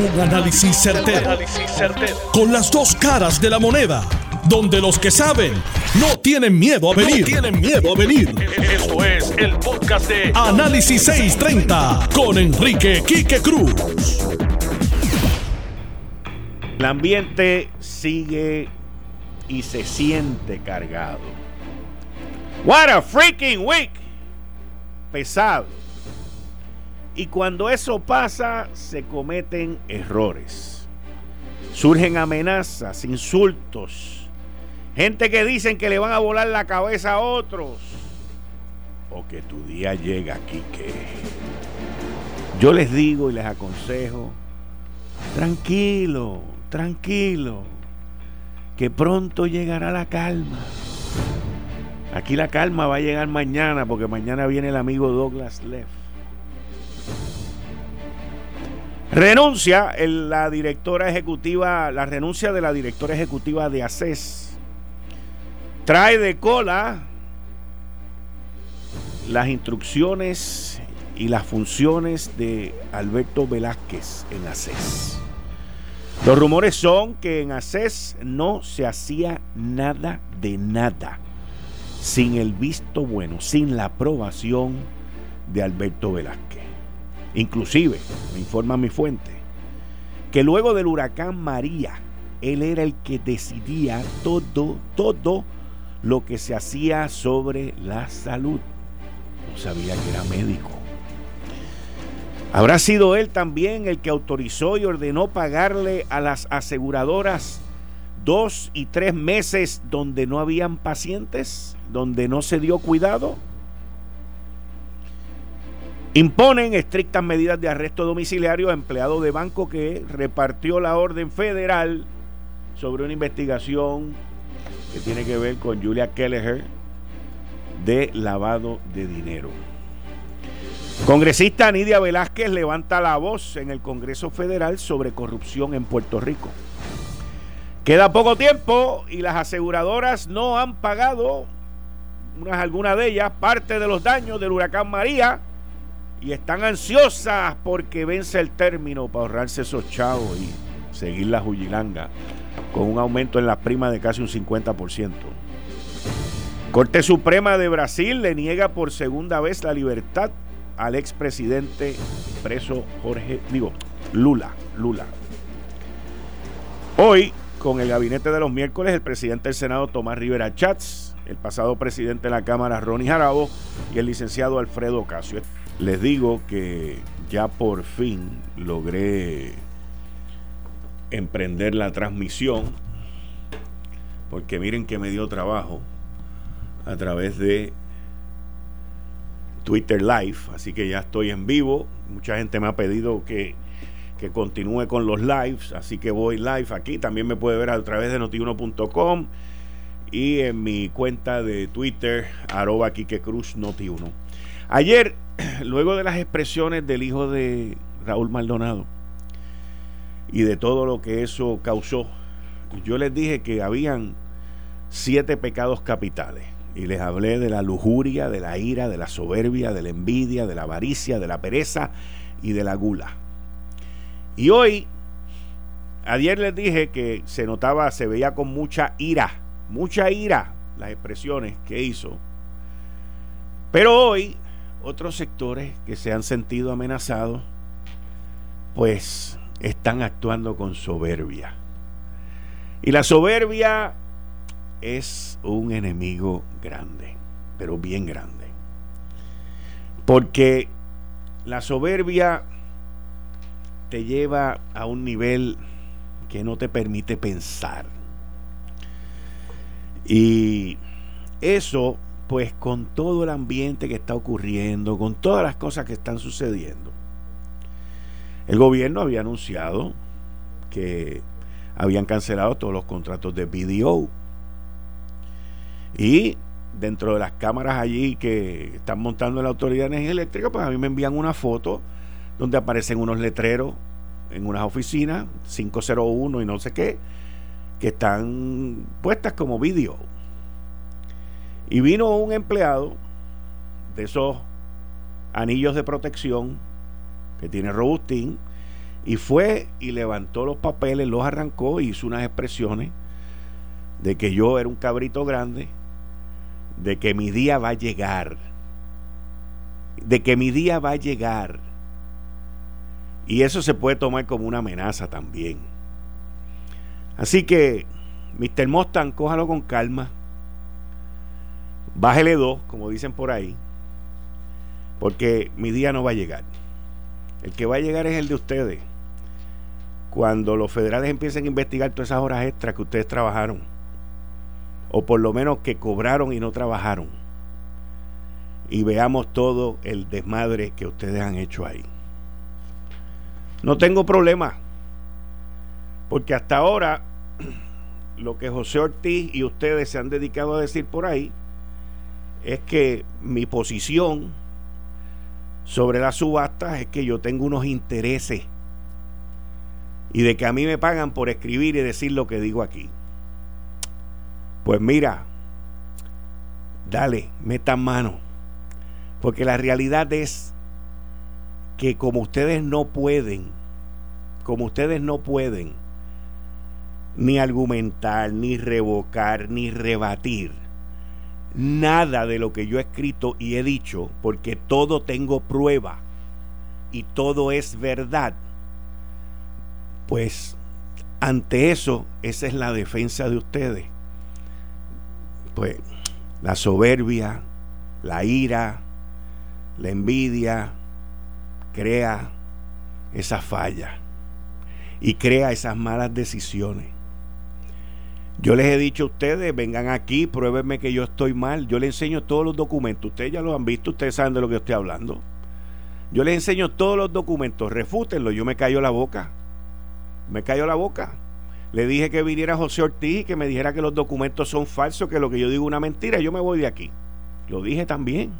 Un análisis certero, Con las dos caras de la moneda. Donde los que saben no tienen miedo a venir. tienen miedo a venir. Esto es el podcast de Análisis 630 con Enrique Quique Cruz. El ambiente sigue y se siente cargado. What a freaking week. Pesado. Y cuando eso pasa, se cometen errores. Surgen amenazas, insultos. Gente que dicen que le van a volar la cabeza a otros. O que tu día llega aquí que... Yo les digo y les aconsejo, tranquilo, tranquilo, que pronto llegará la calma. Aquí la calma va a llegar mañana porque mañana viene el amigo Douglas Leff. Renuncia la directora ejecutiva, la renuncia de la directora ejecutiva de ACES. Trae de cola las instrucciones y las funciones de Alberto Velázquez en ACES. Los rumores son que en ACES no se hacía nada de nada sin el visto bueno, sin la aprobación de Alberto Velázquez. Inclusive, me informa mi fuente, que luego del huracán María, él era el que decidía todo, todo lo que se hacía sobre la salud. No sabía que era médico. ¿Habrá sido él también el que autorizó y ordenó pagarle a las aseguradoras dos y tres meses donde no habían pacientes, donde no se dio cuidado? Imponen estrictas medidas de arresto domiciliario a empleado de banco que repartió la orden federal sobre una investigación que tiene que ver con Julia Kelleher de lavado de dinero. Congresista Nidia Velázquez levanta la voz en el Congreso Federal sobre corrupción en Puerto Rico. Queda poco tiempo y las aseguradoras no han pagado, unas, algunas de ellas, parte de los daños del huracán María y están ansiosas porque vence el término para ahorrarse esos chavos y seguir la jugilanga con un aumento en las primas de casi un 50%. Corte Suprema de Brasil le niega por segunda vez la libertad al expresidente preso Jorge, digo, Lula, Lula. Hoy, con el gabinete de los miércoles, el presidente del Senado Tomás Rivera Chats, el pasado presidente de la Cámara Ronnie Jarabo y el licenciado Alfredo Casio les digo que ya por fin logré emprender la transmisión, porque miren que me dio trabajo a través de Twitter Live, así que ya estoy en vivo. Mucha gente me ha pedido que, que continúe con los lives, así que voy live aquí. También me puede ver a través de notiuno.com y en mi cuenta de Twitter, arroba Cruz Noti1. Ayer luego de las expresiones del hijo de Raúl Maldonado y de todo lo que eso causó, yo les dije que habían siete pecados capitales. Y les hablé de la lujuria, de la ira, de la soberbia, de la envidia, de la avaricia, de la pereza y de la gula. Y hoy, ayer les dije que se notaba, se veía con mucha ira, mucha ira las expresiones que hizo. Pero hoy otros sectores que se han sentido amenazados, pues están actuando con soberbia. Y la soberbia es un enemigo grande, pero bien grande. Porque la soberbia te lleva a un nivel que no te permite pensar. Y eso pues con todo el ambiente que está ocurriendo, con todas las cosas que están sucediendo, el gobierno había anunciado que habían cancelado todos los contratos de BDO. Y dentro de las cámaras allí que están montando la Autoridad de Energía Eléctrica, pues a mí me envían una foto donde aparecen unos letreros en unas oficinas, 501 y no sé qué, que están puestas como vídeo. Y vino un empleado de esos anillos de protección que tiene Robustín Y fue y levantó los papeles, los arrancó y hizo unas expresiones de que yo era un cabrito grande, de que mi día va a llegar, de que mi día va a llegar. Y eso se puede tomar como una amenaza también. Así que, Mr. Mustang, cójalo con calma. Bájele dos, como dicen por ahí, porque mi día no va a llegar. El que va a llegar es el de ustedes. Cuando los federales empiecen a investigar todas esas horas extras que ustedes trabajaron, o por lo menos que cobraron y no trabajaron, y veamos todo el desmadre que ustedes han hecho ahí. No tengo problema, porque hasta ahora lo que José Ortiz y ustedes se han dedicado a decir por ahí es que mi posición sobre las subastas es que yo tengo unos intereses y de que a mí me pagan por escribir y decir lo que digo aquí. Pues mira, dale, metan mano, porque la realidad es que como ustedes no pueden, como ustedes no pueden ni argumentar, ni revocar, ni rebatir nada de lo que yo he escrito y he dicho, porque todo tengo prueba y todo es verdad, pues ante eso, esa es la defensa de ustedes. Pues la soberbia, la ira, la envidia, crea esa falla y crea esas malas decisiones. Yo les he dicho a ustedes, vengan aquí, pruébenme que yo estoy mal. Yo les enseño todos los documentos. Ustedes ya los han visto, ustedes saben de lo que estoy hablando. Yo les enseño todos los documentos, refútenlo. Yo me callo la boca. Me callo la boca. Le dije que viniera José Ortiz y que me dijera que los documentos son falsos, que lo que yo digo es una mentira. Yo me voy de aquí. Lo dije también.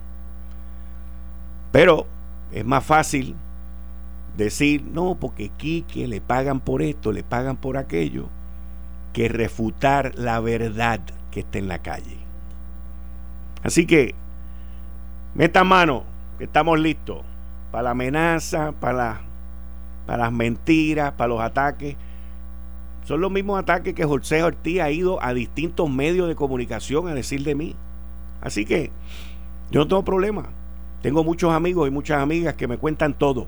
Pero es más fácil decir, no, porque Quique le pagan por esto, le pagan por aquello que refutar la verdad que está en la calle. Así que, meta mano, que estamos listos para la amenaza, para, para las mentiras, para los ataques. Son los mismos ataques que José Ortiz ha ido a distintos medios de comunicación a decir de mí. Así que yo no tengo problema. Tengo muchos amigos y muchas amigas que me cuentan todo.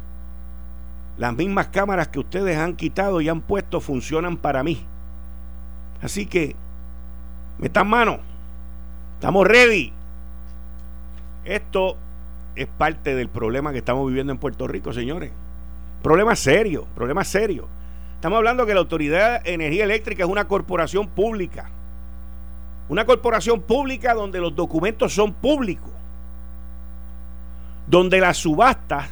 Las mismas cámaras que ustedes han quitado y han puesto funcionan para mí. Así que, metan mano. Estamos ready. Esto es parte del problema que estamos viviendo en Puerto Rico, señores. Problema serio, problema serio. Estamos hablando que la Autoridad de Energía Eléctrica es una corporación pública. Una corporación pública donde los documentos son públicos. Donde las subastas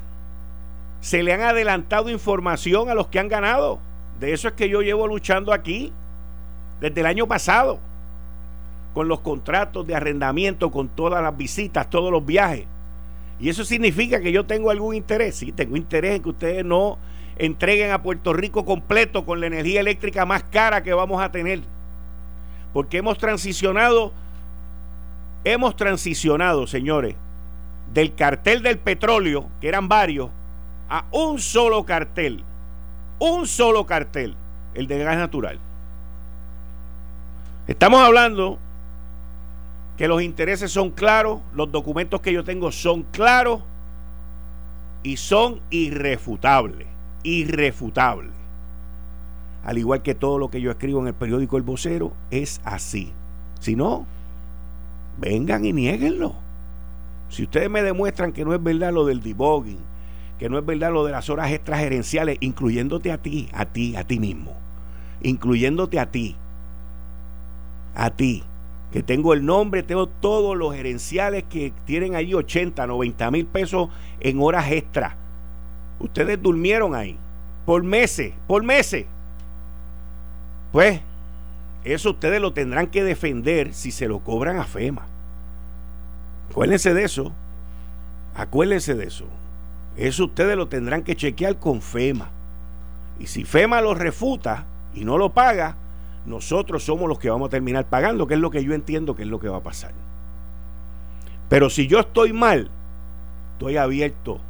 se le han adelantado información a los que han ganado. De eso es que yo llevo luchando aquí desde el año pasado, con los contratos de arrendamiento, con todas las visitas, todos los viajes. Y eso significa que yo tengo algún interés. Sí, tengo interés en que ustedes no entreguen a Puerto Rico completo con la energía eléctrica más cara que vamos a tener. Porque hemos transicionado, hemos transicionado, señores, del cartel del petróleo, que eran varios, a un solo cartel. Un solo cartel, el de gas natural. Estamos hablando que los intereses son claros, los documentos que yo tengo son claros y son irrefutables, irrefutables. Al igual que todo lo que yo escribo en el periódico El Vocero, es así. Si no, vengan y nieguenlo. Si ustedes me demuestran que no es verdad lo del debugging, que no es verdad lo de las horas extragerenciales, incluyéndote a ti, a ti, a ti mismo, incluyéndote a ti, a ti, que tengo el nombre, tengo todos los gerenciales que tienen allí 80, 90 mil pesos en horas extra. Ustedes durmieron ahí por meses, por meses. Pues eso ustedes lo tendrán que defender si se lo cobran a FEMA. Acuérdense de eso. Acuérdense de eso. Eso ustedes lo tendrán que chequear con FEMA. Y si FEMA lo refuta y no lo paga, nosotros somos los que vamos a terminar pagando, que es lo que yo entiendo que es lo que va a pasar. Pero si yo estoy mal, estoy abierto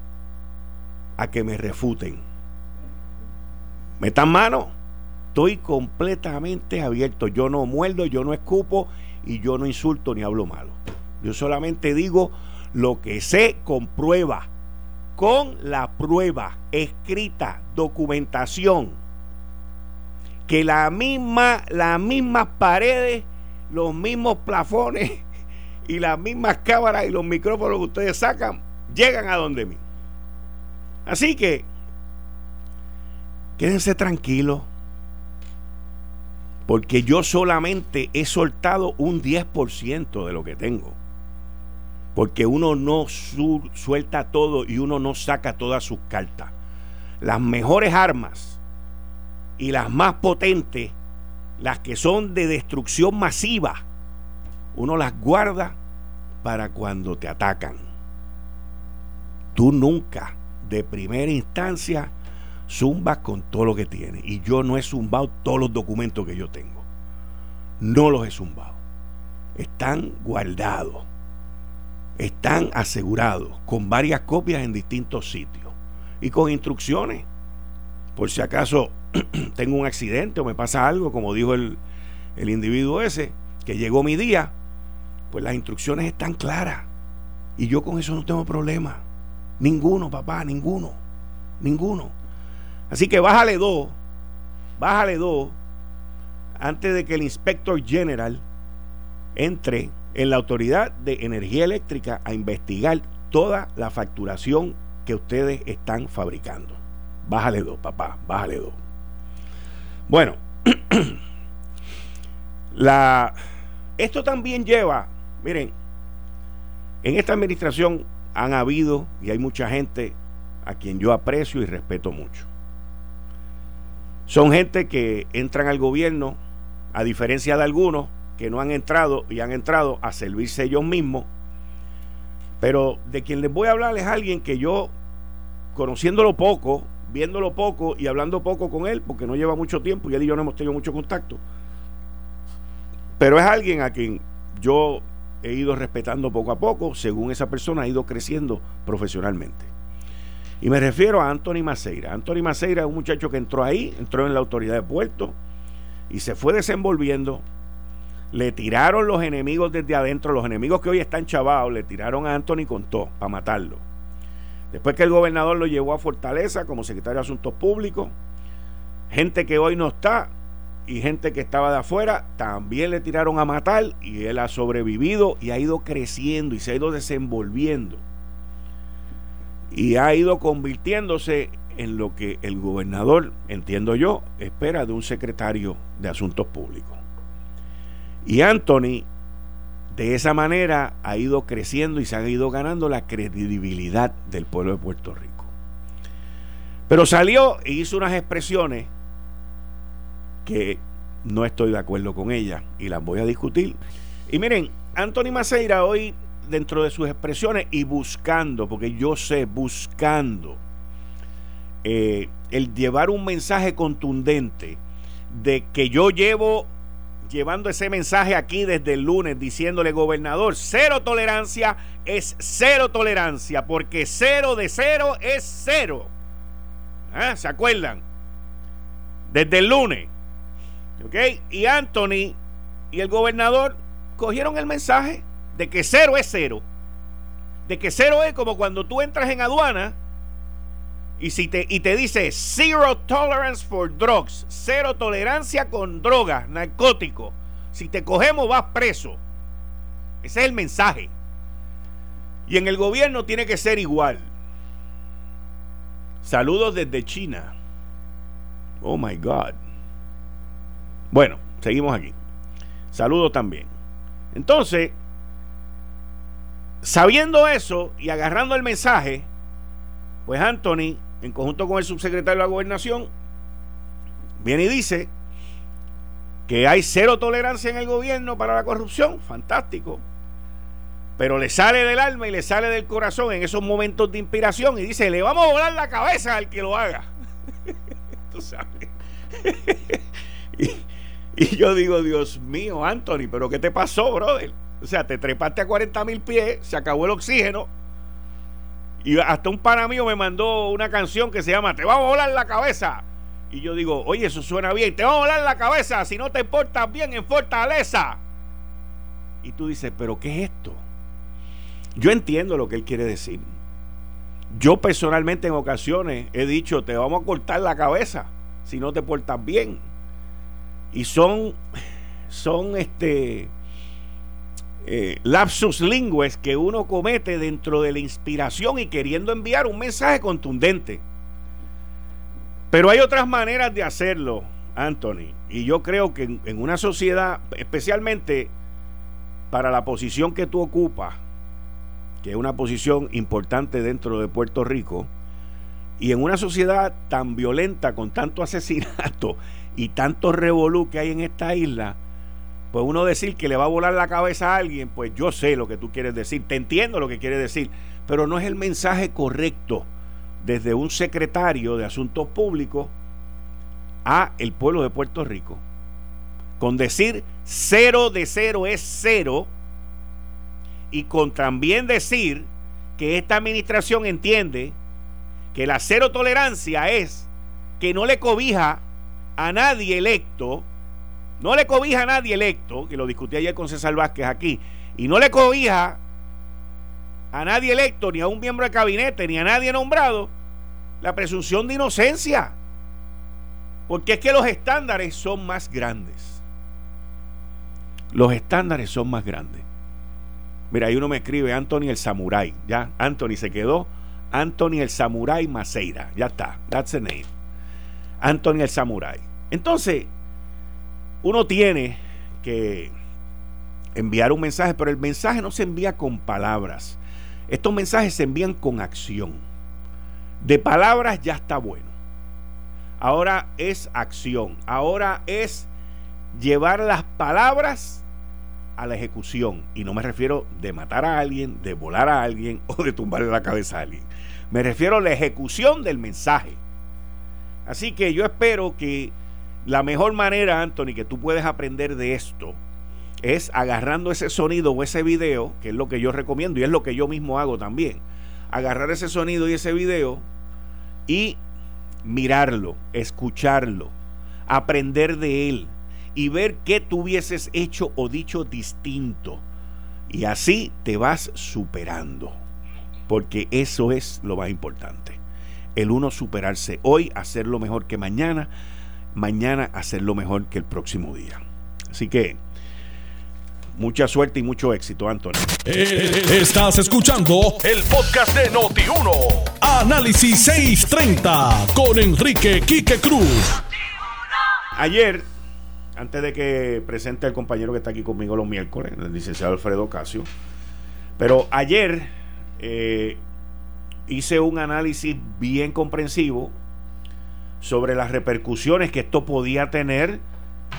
a que me refuten. metan mano. Estoy completamente abierto. Yo no muerdo, yo no escupo y yo no insulto ni hablo malo. Yo solamente digo lo que sé con prueba, con la prueba escrita, documentación, que la misma, las mismas paredes, los mismos plafones y las mismas cámaras y los micrófonos que ustedes sacan llegan a donde mí. Así que quédense tranquilos, porque yo solamente he soltado un 10% de lo que tengo. Porque uno no suelta todo y uno no saca todas sus cartas. Las mejores armas y las más potentes, las que son de destrucción masiva, uno las guarda para cuando te atacan. Tú nunca, de primera instancia, zumbas con todo lo que tienes. Y yo no he zumbado todos los documentos que yo tengo. No los he zumbado. Están guardados. Están asegurados con varias copias en distintos sitios. Y con instrucciones. Por si acaso tengo un accidente o me pasa algo, como dijo el, el individuo ese, que llegó mi día, pues las instrucciones están claras. Y yo con eso no tengo problema. Ninguno, papá, ninguno. Ninguno. Así que bájale dos, bájale dos, antes de que el inspector general entre en la autoridad de energía eléctrica a investigar toda la facturación que ustedes están fabricando. Bájale dos, papá, bájale dos. Bueno, la, esto también lleva, miren, en esta administración han habido y hay mucha gente a quien yo aprecio y respeto mucho. Son gente que entran al gobierno, a diferencia de algunos que no han entrado y han entrado a servirse ellos mismos. Pero de quien les voy a hablar es alguien que yo, conociéndolo poco, viéndolo poco y hablando poco con él, porque no lleva mucho tiempo y él y yo no hemos tenido mucho contacto. Pero es alguien a quien yo he ido respetando poco a poco, según esa persona ha ido creciendo profesionalmente. Y me refiero a Anthony Maceira. Anthony Maceira es un muchacho que entró ahí, entró en la autoridad de puerto y se fue desenvolviendo. Le tiraron los enemigos desde adentro, los enemigos que hoy están chavados, le tiraron a Anthony con todo para matarlo. Después que el gobernador lo llevó a Fortaleza como secretario de Asuntos Públicos, gente que hoy no está y gente que estaba de afuera también le tiraron a matar y él ha sobrevivido y ha ido creciendo y se ha ido desenvolviendo y ha ido convirtiéndose en lo que el gobernador, entiendo yo, espera de un secretario de Asuntos Públicos. Y Anthony, de esa manera, ha ido creciendo y se ha ido ganando la credibilidad del pueblo de Puerto Rico. Pero salió e hizo unas expresiones que no estoy de acuerdo con ellas y las voy a discutir. Y miren, Anthony Maceira hoy dentro de sus expresiones y buscando, porque yo sé, buscando eh, el llevar un mensaje contundente de que yo llevo llevando ese mensaje aquí desde el lunes diciéndole gobernador, cero tolerancia es cero tolerancia, porque cero de cero es cero. ¿Ah? ¿Se acuerdan? Desde el lunes. ¿Ok? Y Anthony y el gobernador cogieron el mensaje de que cero es cero. De que cero es como cuando tú entras en aduana y, si te, y te dice zero tolerance for drugs, cero tolerancia con drogas, narcóticos. Si te cogemos vas preso. Ese es el mensaje. Y en el gobierno tiene que ser igual. Saludos desde China. Oh my God. Bueno, seguimos aquí. Saludos también. Entonces, Sabiendo eso y agarrando el mensaje, pues Anthony, en conjunto con el subsecretario de la gobernación, viene y dice que hay cero tolerancia en el gobierno para la corrupción, fantástico. Pero le sale del alma y le sale del corazón en esos momentos de inspiración y dice, le vamos a volar la cabeza al que lo haga. Tú sabes. y, y yo digo, Dios mío, Anthony, pero ¿qué te pasó, brother? O sea, te trepaste a 40 mil pies, se acabó el oxígeno. Y hasta un pana mío me mandó una canción que se llama Te va a volar la cabeza. Y yo digo, oye, eso suena bien, te vamos a volar la cabeza si no te portas bien en Fortaleza. Y tú dices, pero ¿qué es esto? Yo entiendo lo que él quiere decir. Yo personalmente en ocasiones he dicho, te vamos a cortar la cabeza si no te portas bien. Y son, son este, eh, lapsus lingües que uno comete dentro de la inspiración y queriendo enviar un mensaje contundente. Pero hay otras maneras de hacerlo, Anthony. Y yo creo que en, una sociedad, especialmente para la posición que tú ocupas, que es una posición importante dentro de Puerto Rico, y en una sociedad tan violenta, con tanto asesinato y tanto revolú que hay en esta isla, pues uno decir que le va a volar la cabeza a alguien, pues yo sé lo que tú quieres decir, te entiendo lo que quieres decir, pero no es el mensaje correcto desde un secretario de Asuntos Públicos a el pueblo de Puerto Rico. Con decir cero de cero es cero y con también decir que esta administración entiende que la cero tolerancia es que no le cobija a nadie electo, no le cobija a nadie electo, que lo discutí ayer con César Vázquez aquí, y no le cobija a nadie electo, ni a un miembro de gabinete, ni a nadie nombrado, la presunción de inocencia. Porque es que los estándares son más grandes. Los estándares son más grandes. Mira, ahí uno me escribe Anthony el Samurai. Ya, Anthony se quedó. Anthony el Samurai Maceira. Ya está. That's the name. Anthony el Samurai. Entonces, uno tiene que enviar un mensaje, pero el mensaje no se envía con palabras. Estos mensajes se envían con acción. De palabras ya está bueno. Ahora es acción. Ahora es llevar las palabras a la ejecución. Y no me refiero de matar a alguien, de volar a alguien o de tumbarle la cabeza a alguien. Me refiero a la ejecución del mensaje. Así que yo espero que la mejor manera, Anthony, que tú puedes aprender de esto es agarrando ese sonido o ese video, que es lo que yo recomiendo y es lo que yo mismo hago también. Agarrar ese sonido y ese video y mirarlo, escucharlo, aprender de él y ver qué tú hubieses hecho o dicho distinto. Y así te vas superando. Porque eso es lo más importante. El uno superarse hoy, hacerlo mejor que mañana, mañana hacerlo mejor que el próximo día. Así que mucha suerte y mucho éxito, Antonio. Eh, estás escuchando el podcast de Noti1. Análisis 630 con Enrique Quique Cruz. Ayer, antes de que presente el compañero que está aquí conmigo los miércoles, el licenciado Alfredo Casio, pero ayer eh, hice un análisis bien comprensivo sobre las repercusiones que esto podía tener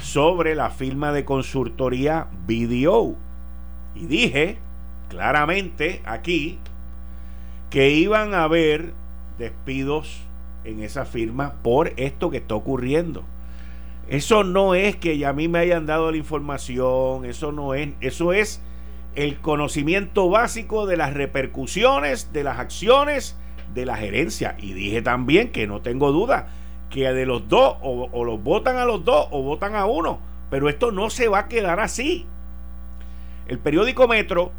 sobre la firma de consultoría BDO. Y dije claramente aquí que iban a haber despidos en esa firma por esto que está ocurriendo. Eso no es que a mí me hayan dado la información, eso no es, eso es el conocimiento básico de las repercusiones de las acciones de la gerencia. Y dije también que no tengo duda que de los dos o, los votan a los dos o votan a uno. Pero esto no se va a quedar así. El periódico Metro,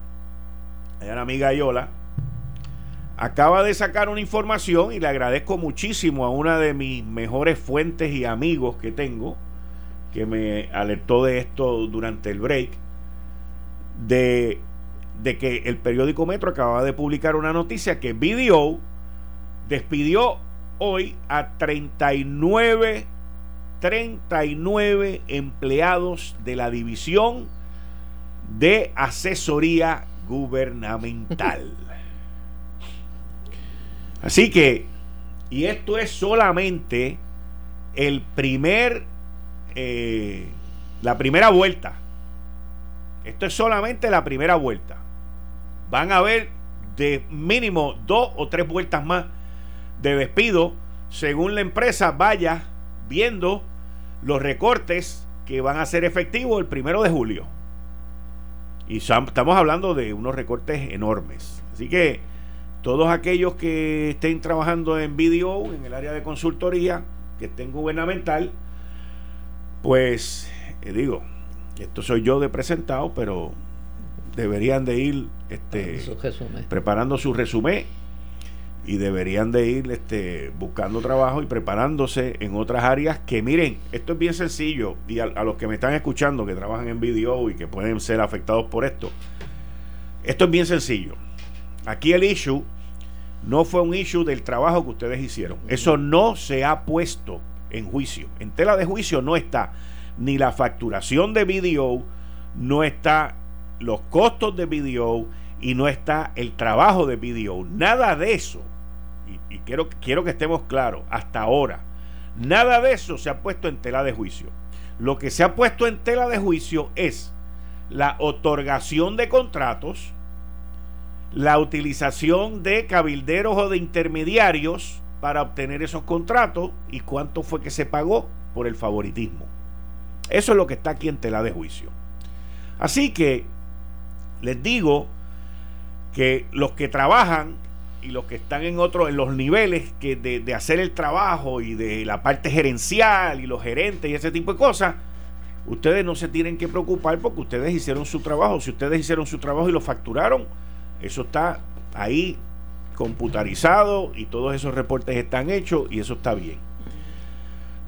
allá la amiga Ayola, acaba de sacar una información y le agradezco muchísimo a una de mis mejores fuentes y amigos que tengo, que me alertó de esto durante el break, de, de que el periódico Metro acaba de publicar una noticia que BDO despidió hoy a 39, 39 empleados de la división de asesoría gubernamental. Así que, y esto es solamente el primer, eh, la primera vuelta. Esto es solamente la primera vuelta. Van a haber de mínimo dos o tres vueltas más de despido según la empresa vaya viendo los recortes que van a ser efectivos el primero de julio. Y estamos hablando de unos recortes enormes. Así que todos aquellos que estén trabajando en video, en el área de consultoría, que estén gubernamental, pues eh, digo, esto soy yo de presentado, pero deberían de ir este, preparando su resumen y deberían de ir este, buscando trabajo y preparándose en otras áreas que miren, esto es bien sencillo y a, los que me están escuchando que trabajan en video y que pueden ser afectados por esto, esto es bien sencillo. Aquí el issue no fue un issue del trabajo que ustedes hicieron. Eso no se ha puesto en juicio. En tela de juicio no está ni la facturación de video, no está los costos de video y no está el trabajo de video. Nada de eso, y, quiero, quiero que estemos claros, hasta ahora, nada de eso se ha puesto en tela de juicio. Lo que se ha puesto en tela de juicio es la otorgación de contratos, la utilización de cabilderos o de intermediarios para obtener esos contratos y cuánto fue que se pagó por el favoritismo. Eso es lo que está aquí en tela de juicio. Así que les digo que los que trabajan y los que están en otros, en los niveles que de, de, hacer el trabajo y de la parte gerencial y los gerentes y ese tipo de cosas, ustedes no se tienen que preocupar porque ustedes hicieron su trabajo. Si ustedes hicieron su trabajo y lo facturaron, eso está ahí computarizado y todos esos reportes están hechos y eso está bien.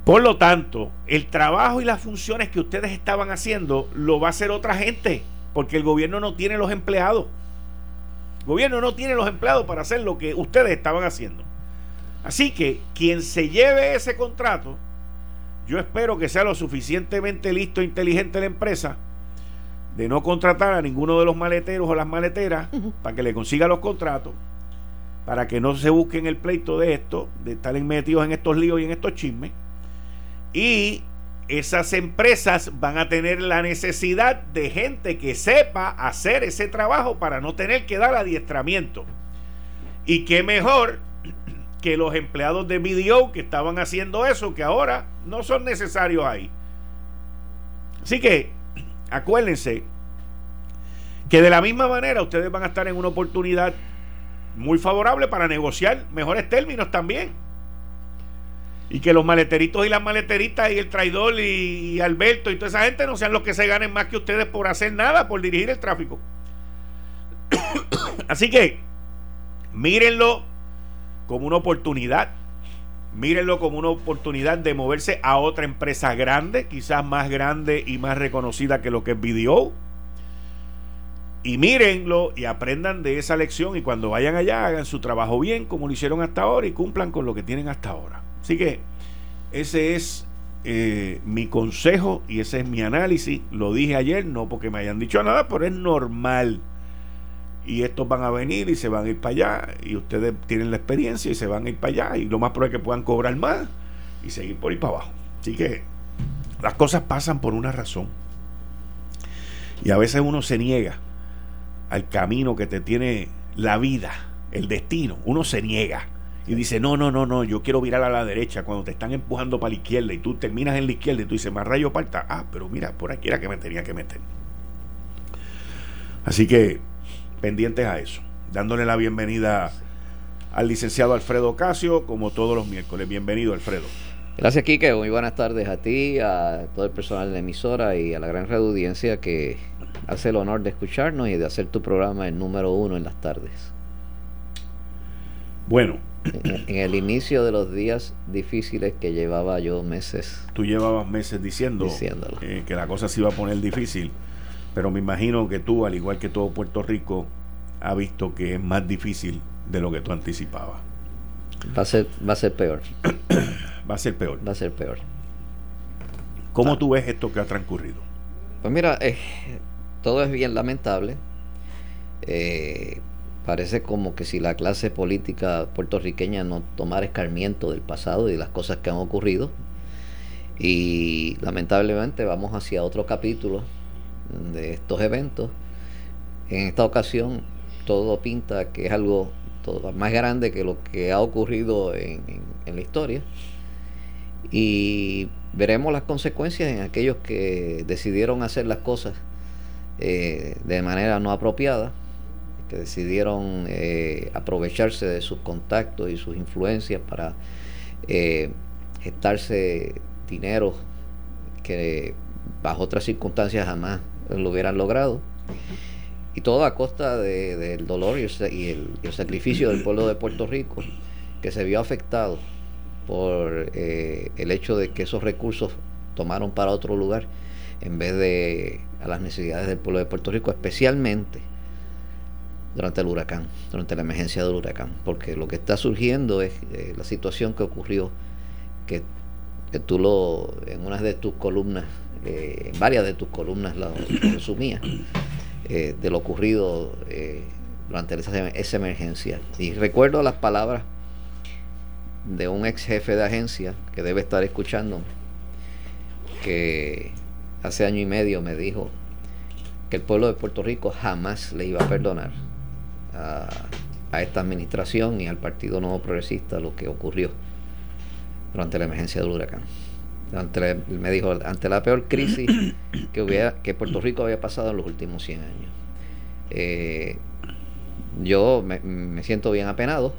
Por lo tanto, el trabajo y las funciones que ustedes estaban haciendo lo va a hacer otra gente, porque el gobierno no tiene los empleados. El gobierno no tiene los empleados para hacer lo que ustedes estaban haciendo. Así que quien se lleve ese contrato, yo espero que sea lo suficientemente listo e inteligente la empresa de no contratar a ninguno de los maleteros o las maleteras para que le consiga los contratos, para que no se busquen el pleito de esto, de estar metidos en estos líos y en estos chismes y esas empresas van a tener la necesidad de gente que sepa hacer ese trabajo para no tener que dar adiestramiento. Y qué mejor que los empleados de BDO que estaban haciendo eso, que ahora no son necesarios ahí. Así que acuérdense que de la misma manera ustedes van a estar en una oportunidad muy favorable para negociar mejores términos también y que los maleteritos y las maleteritas y el traidor y, Alberto y toda esa gente no sean los que se ganen más que ustedes por hacer nada, por dirigir el tráfico. Así que mírenlo como una oportunidad, mírenlo como una oportunidad de moverse a otra empresa grande, quizás más grande y más reconocida que lo que es BDO. Y mírenlo y aprendan de esa lección y cuando vayan allá hagan su trabajo bien como lo hicieron hasta ahora y cumplan con lo que tienen hasta ahora. Así que ese es eh, mi consejo y ese es mi análisis. Lo dije ayer, no porque me hayan dicho nada, pero es normal. Y estos van a venir y se van a ir para allá. Y ustedes tienen la experiencia y se van a ir para allá. Y lo más probable es que puedan cobrar más y seguir por ahí para abajo. Así que las cosas pasan por una razón. Y a veces uno se niega al camino que te tiene la vida, el destino. Uno se niega y dice, no, no, no, no, yo quiero virar a la derecha cuando te están empujando para la izquierda y tú terminas en la izquierda y tú dices, más rayo parta, ah, pero mira, por aquí era que me tenía que meter. Así que pendientes a eso, dándole la bienvenida al licenciado Alfredo Casio, como todos los miércoles. Bienvenido, Alfredo. Gracias, Quique. Muy buenas tardes a ti, a todo el personal de la emisora y a la gran audiencia que hace el honor de escucharnos y de hacer tu programa el número uno en las tardes. Bueno, en el inicio de los días difíciles que llevaba yo meses. Tú llevabas meses diciendo eh, que la cosa se iba a poner difícil, pero me imagino que tú, al igual que todo Puerto Rico, ha visto que es más difícil de lo que tú anticipabas. Va a ser, va a ser peor. va a ser peor. Va a ser peor. ¿Cómo ah. tú ves esto que ha transcurrido? Pues mira, eh, todo es bien lamentable. Eh, Parece como que si la clase política puertorriqueña no tomara escarmiento del pasado y de las cosas que han ocurrido. Y lamentablemente vamos hacia otro capítulo de estos eventos. En esta ocasión todo pinta que es algo más grande que lo que ha ocurrido en, la historia. Y veremos las consecuencias en aquellos que decidieron hacer las cosas eh, de manera no apropiada que decidieron eh, aprovecharse de sus contactos y sus influencias para eh, gestarse dinero que bajo otras circunstancias jamás lo hubieran logrado. Y todo a costa del dolor y, el, sacrificio del pueblo de Puerto Rico, que se vio afectado por eh, el hecho de que esos recursos tomaron para otro lugar en vez de a las necesidades del pueblo de Puerto Rico, especialmente durante el huracán, durante la emergencia del huracán, porque lo que está surgiendo es eh, la situación que ocurrió, que, tú lo, en una de tus columnas, eh, en varias de tus columnas la resumías, eh, de lo ocurrido durante esa, esa, emergencia. Y recuerdo las palabras de un ex jefe de agencia que debe estar escuchando, que hace año y medio me dijo que el pueblo de Puerto Rico jamás le iba a perdonar a, esta administración y al Partido Nuevo Progresista lo que ocurrió durante la emergencia del huracán. Me dijo, ante la peor crisis que, hubiera, que Puerto Rico había pasado en los últimos 100 años. Eh, yo me, siento bien apenado,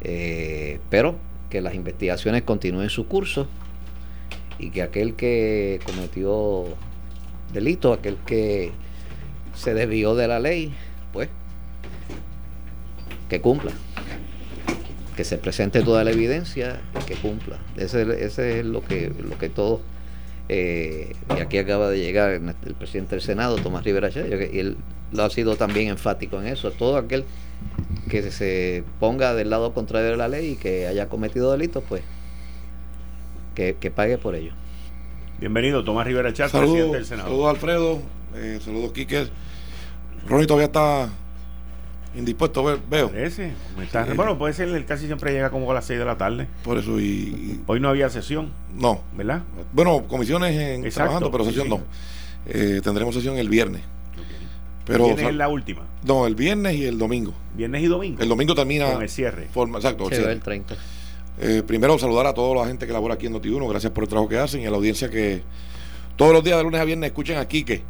eh, pero que las investigaciones continúen su curso y que aquel que cometió delito, aquel que se desvió de la ley, que cumpla. Que se presente toda la evidencia y que cumpla. Ese, es lo que, lo que todos. Eh, y aquí acaba de llegar el presidente del Senado, Tomás Rivera y él lo ha sido también enfático en eso. Todo aquel que se ponga del lado contrario de la ley y que haya cometido delitos, pues que, pague por ello. Bienvenido, Tomás Rivera Chat, presidente del Senado. Saludos, Alfredo. Eh, saludos, Quique. Ronnie todavía está indispuesto, veo. Bueno, puede ser, él casi siempre llega como a las 6 de la tarde. Por eso, y, Hoy no había sesión. No. ¿Verdad? Bueno, comisiones en, trabajando, pero sesión no. Eh, tendremos sesión el viernes. Pero, ¿Viernes es la última? No, el viernes y el domingo. ¿Viernes y domingo? El domingo termina. Con el cierre. Forma, exacto, el, el 30. Eh, primero, saludar a toda la gente que labora aquí en Noti1. Gracias por el trabajo que hacen y a la audiencia que todos los días de lunes a viernes escuchen a Quique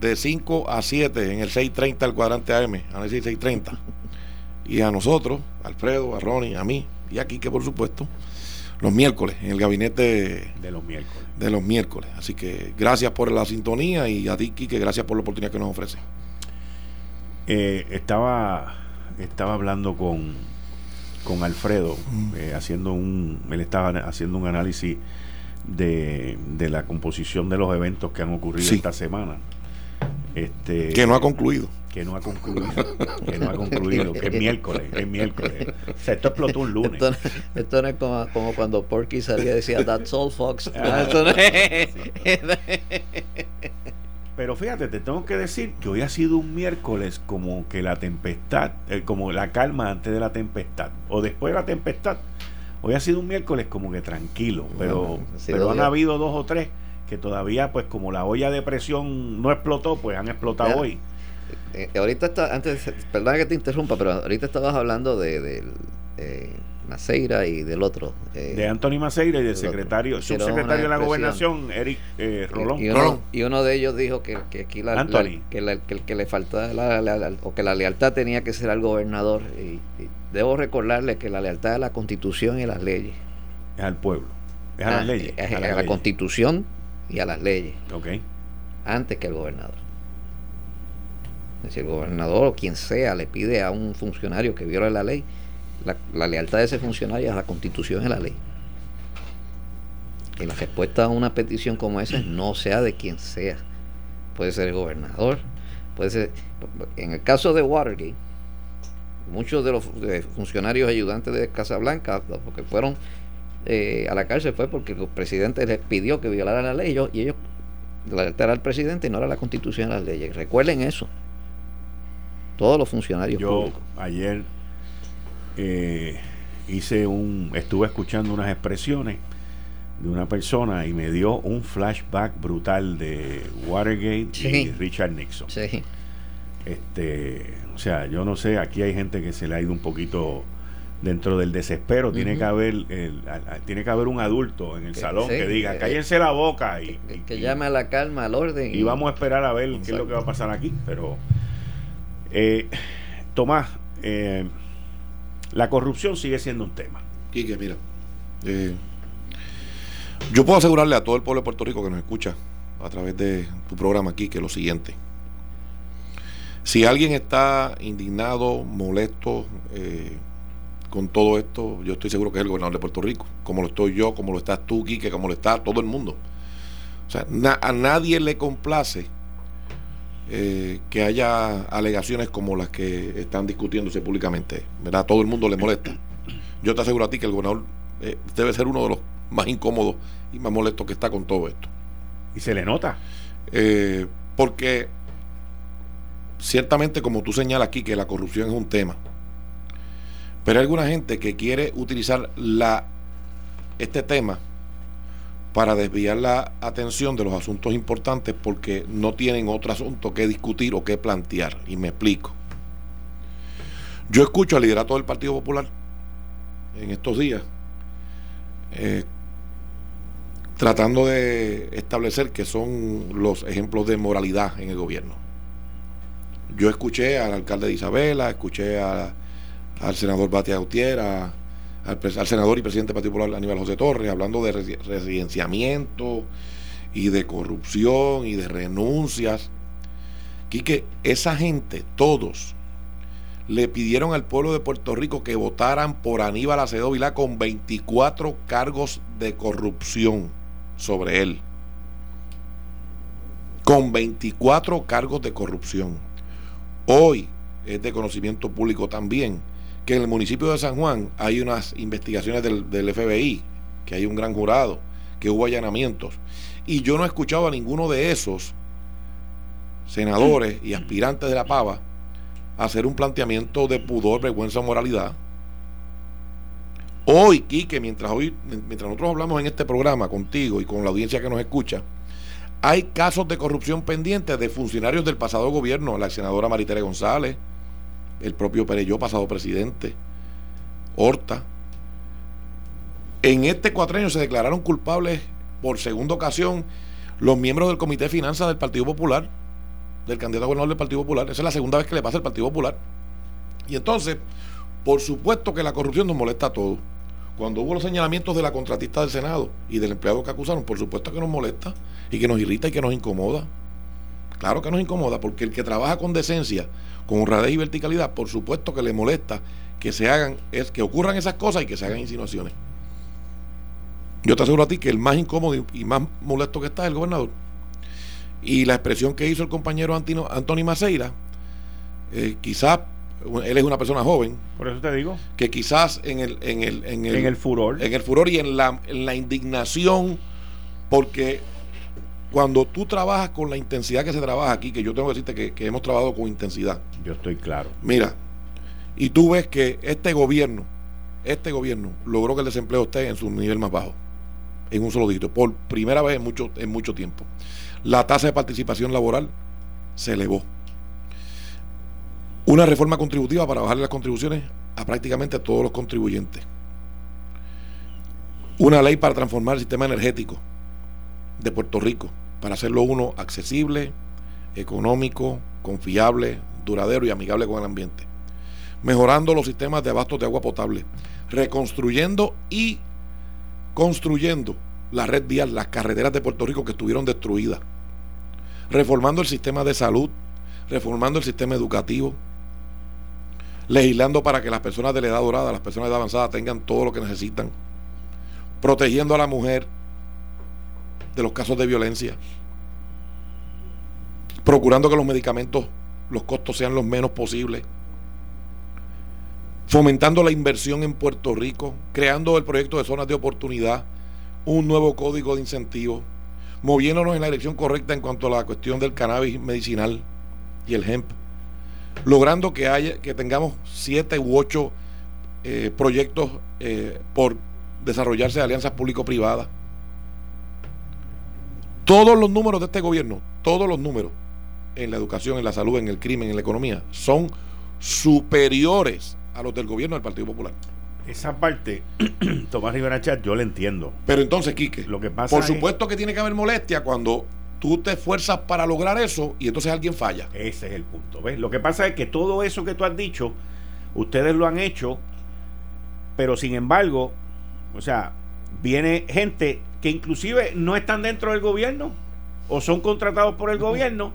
de 5 a 7 en el 630 al cuadrante AM, a decir 630. Y a nosotros, Alfredo, a Ronnie, a mí y a Quique, por supuesto, los miércoles, en el gabinete de los miércoles. De los miércoles. Así que gracias por la sintonía y a ti, Quique, gracias por la oportunidad que nos ofrece. Eh, estaba, estaba hablando con, con Alfredo, eh, haciendo un, él estaba haciendo un análisis de, de, la composición de los eventos que han ocurrido esta semana. Este, que no ha concluido. Que no ha concluido. que no ha concluido. Que es miércoles. Es miércoles. O sea, esto explotó un lunes. Esto, no es como, como, cuando Porky salía y decía, That's all, Fox. Ah, Pero fíjate, te tengo que decir que hoy ha sido un miércoles como que la tempestad, eh, como la calma antes de la tempestad, o después de la tempestad. Hoy ha sido un miércoles como que tranquilo, pero, pero han habido dos o tres que todavía, pues como la olla de presión no explotó, pues han explotado hoy. Eh, ahorita está, antes, perdona que te interrumpa, pero ahorita estabas hablando de, de eh, Maceira y del otro. Eh, de Anthony Maceira y del secretario, subsecretario de la gobernación, Eric eh, Rolón. Y uno, de ellos dijo que, que aquí la, que, el que le faltaba la, o que la lealtad tenía que ser al gobernador. Y, debo recordarle que la lealtad es a la constitución y a las leyes. Es al pueblo. Es a las ah, leyes. Es a, la constitución y a las leyes. Ok. Antes que al gobernador. Si el gobernador o quien sea le pide a un funcionario que viola la ley, la, lealtad de ese funcionario a la constitución y a la ley. Que la respuesta a una petición como esa no sea de quien sea. Puede ser el gobernador, puede ser. En el caso de Watergate, muchos de los funcionarios ayudantes de Casablanca, porque fueron eh, a la cárcel, fue porque el presidente les pidió que violaran la ley y ellos, era el presidente y no era la constitución las leyes. Recuerden eso. Todos los funcionarios Yo ayer eh, hice un, estuve escuchando unas expresiones de una persona y me dio un flashback brutal de Watergate y Richard Nixon. Este, o sea, yo no sé, aquí hay gente que se le ha ido un poquito dentro del desespero. Tiene que haber el, tiene que haber un adulto en el salón que diga, cállense la boca y que, llame a la calma, al orden. Y, vamos a esperar a ver qué es lo que va a pasar aquí. Pero eh, Tomás, eh, la corrupción sigue siendo un tema. Quique, mira, eh, Yo puedo asegurarle a todo el pueblo de Puerto Rico que nos escucha a través de tu programa aquí que es lo siguiente. Si alguien está indignado, molesto eh, con todo esto, yo estoy seguro que es el gobernador de Puerto Rico, como lo estoy yo, como lo estás tú, que como lo está todo el mundo. O sea, a nadie le complace eh, que haya alegaciones como las que están discutiéndose públicamente. ¿verdad? A todo el mundo le molesta. Yo te aseguro a ti que el gobernador eh, debe ser uno de los más incómodos y más molestos que está con todo esto. Y se le nota. porque ciertamente como tú señalas aquí que la corrupción es un tema, pero hay alguna gente que quiere utilizar la, este tema para desviar la atención de los asuntos importantes porque no tienen otro asunto que discutir o que plantear. Y me explico. Yo escucho al liderato del Partido Popular en estos días eh, tratando de establecer que son los ejemplos de moralidad en el gobierno. Yo escuché al alcalde de Isabela, escuché al senador Batia Gutiérrez, al, senador y presidente del Partido Popular Aníbal José Torres, hablando de residenciamiento y de corrupción y de renuncias. Quique, esa gente, todos, le pidieron al pueblo de Puerto Rico que votaran por Aníbal Acevedo Vilá con 24 cargos de corrupción sobre él. Con 24 cargos de corrupción. Hoy es de conocimiento público también que en el municipio de San Juan hay unas investigaciones del, FBI, que hay un gran jurado, que hubo allanamientos. Y yo no he escuchado a ninguno de esos senadores y aspirantes de la pava hacer un planteamiento de pudor, vergüenza o moralidad. Hoy, Quique, mientras hoy, mientras nosotros hablamos en este programa contigo y con la audiencia que nos escucha, hay casos de corrupción pendientes de funcionarios del pasado gobierno, la senadora Maritere González, el propio Pereyó, pasado presidente, Horta. En este cuatrenio se declararon culpables por segunda ocasión los miembros del Comité de Finanzas del Partido Popular, del candidato gobernador del Partido Popular. Esa es la segunda vez que le pasa al Partido Popular. Y entonces, por supuesto que la corrupción nos molesta a todos. Cuando hubo los señalamientos de la contratista del Senado y del empleado que acusaron, por supuesto que nos molesta y que nos irrita y que nos incomoda. Claro que nos incomoda, porque el que trabaja con decencia, con honradez y verticalidad, por supuesto que le molesta que se hagan, es que ocurran esas cosas y que se hagan insinuaciones. Yo te aseguro a ti que el más incómodo y más molesto que está es el gobernador. Y la expresión que hizo el compañero Antino, Antonio Maceira, eh, quizás él es una persona joven. Por eso te digo. Que quizás en el, en el, en el, furor. En el furor y en la, en la indignación, porque cuando tú trabajas con la intensidad que se trabaja aquí, que yo tengo que decirte que, hemos trabajado con intensidad. Yo estoy claro. Mira, y tú ves que este gobierno, este gobierno logró que el desempleo esté en su nivel más bajo, en un solo dígito, por primera vez en mucho, en mucho tiempo. La tasa de participación laboral se elevó una reforma contributiva para bajarle las contribuciones a prácticamente todos los contribuyentes. Una ley para transformar el sistema energético de Puerto Rico, para hacerlo uno accesible, económico, confiable, duradero y amigable con el ambiente. Mejorando los sistemas de abastos de agua potable, reconstruyendo y construyendo la red vial, las carreteras de Puerto Rico que estuvieron destruidas, reformando el sistema de salud, reformando el sistema educativo, legislando para que las personas de la edad dorada, las personas de edad avanzada tengan todo lo que necesitan, protegiendo a la mujer de los casos de violencia, procurando que los medicamentos, los costos sean los menos posibles, fomentando la inversión en Puerto Rico, creando el proyecto de zonas de oportunidad, un nuevo código de incentivos, moviéndonos en la dirección correcta en cuanto a la cuestión del cannabis medicinal y el hemp logrando que haya, que tengamos siete u ocho eh, proyectos eh, por desarrollarse de alianzas público-privadas. Todos los números de este gobierno, todos los números en la educación, en la salud, en el crimen, en la economía, son superiores a los del gobierno del Partido Popular. Esa parte, Tomás Rivera Chat, yo le entiendo. Pero entonces, Quique, lo que pasa por supuesto que tiene que haber molestia cuando tú te esfuerzas para lograr eso y entonces alguien falla. Ese es el punto. ¿ves? Lo que pasa es que todo eso que tú has dicho, ustedes lo han hecho, pero sin embargo, o sea, viene gente que inclusive no están dentro del gobierno o son contratados por el gobierno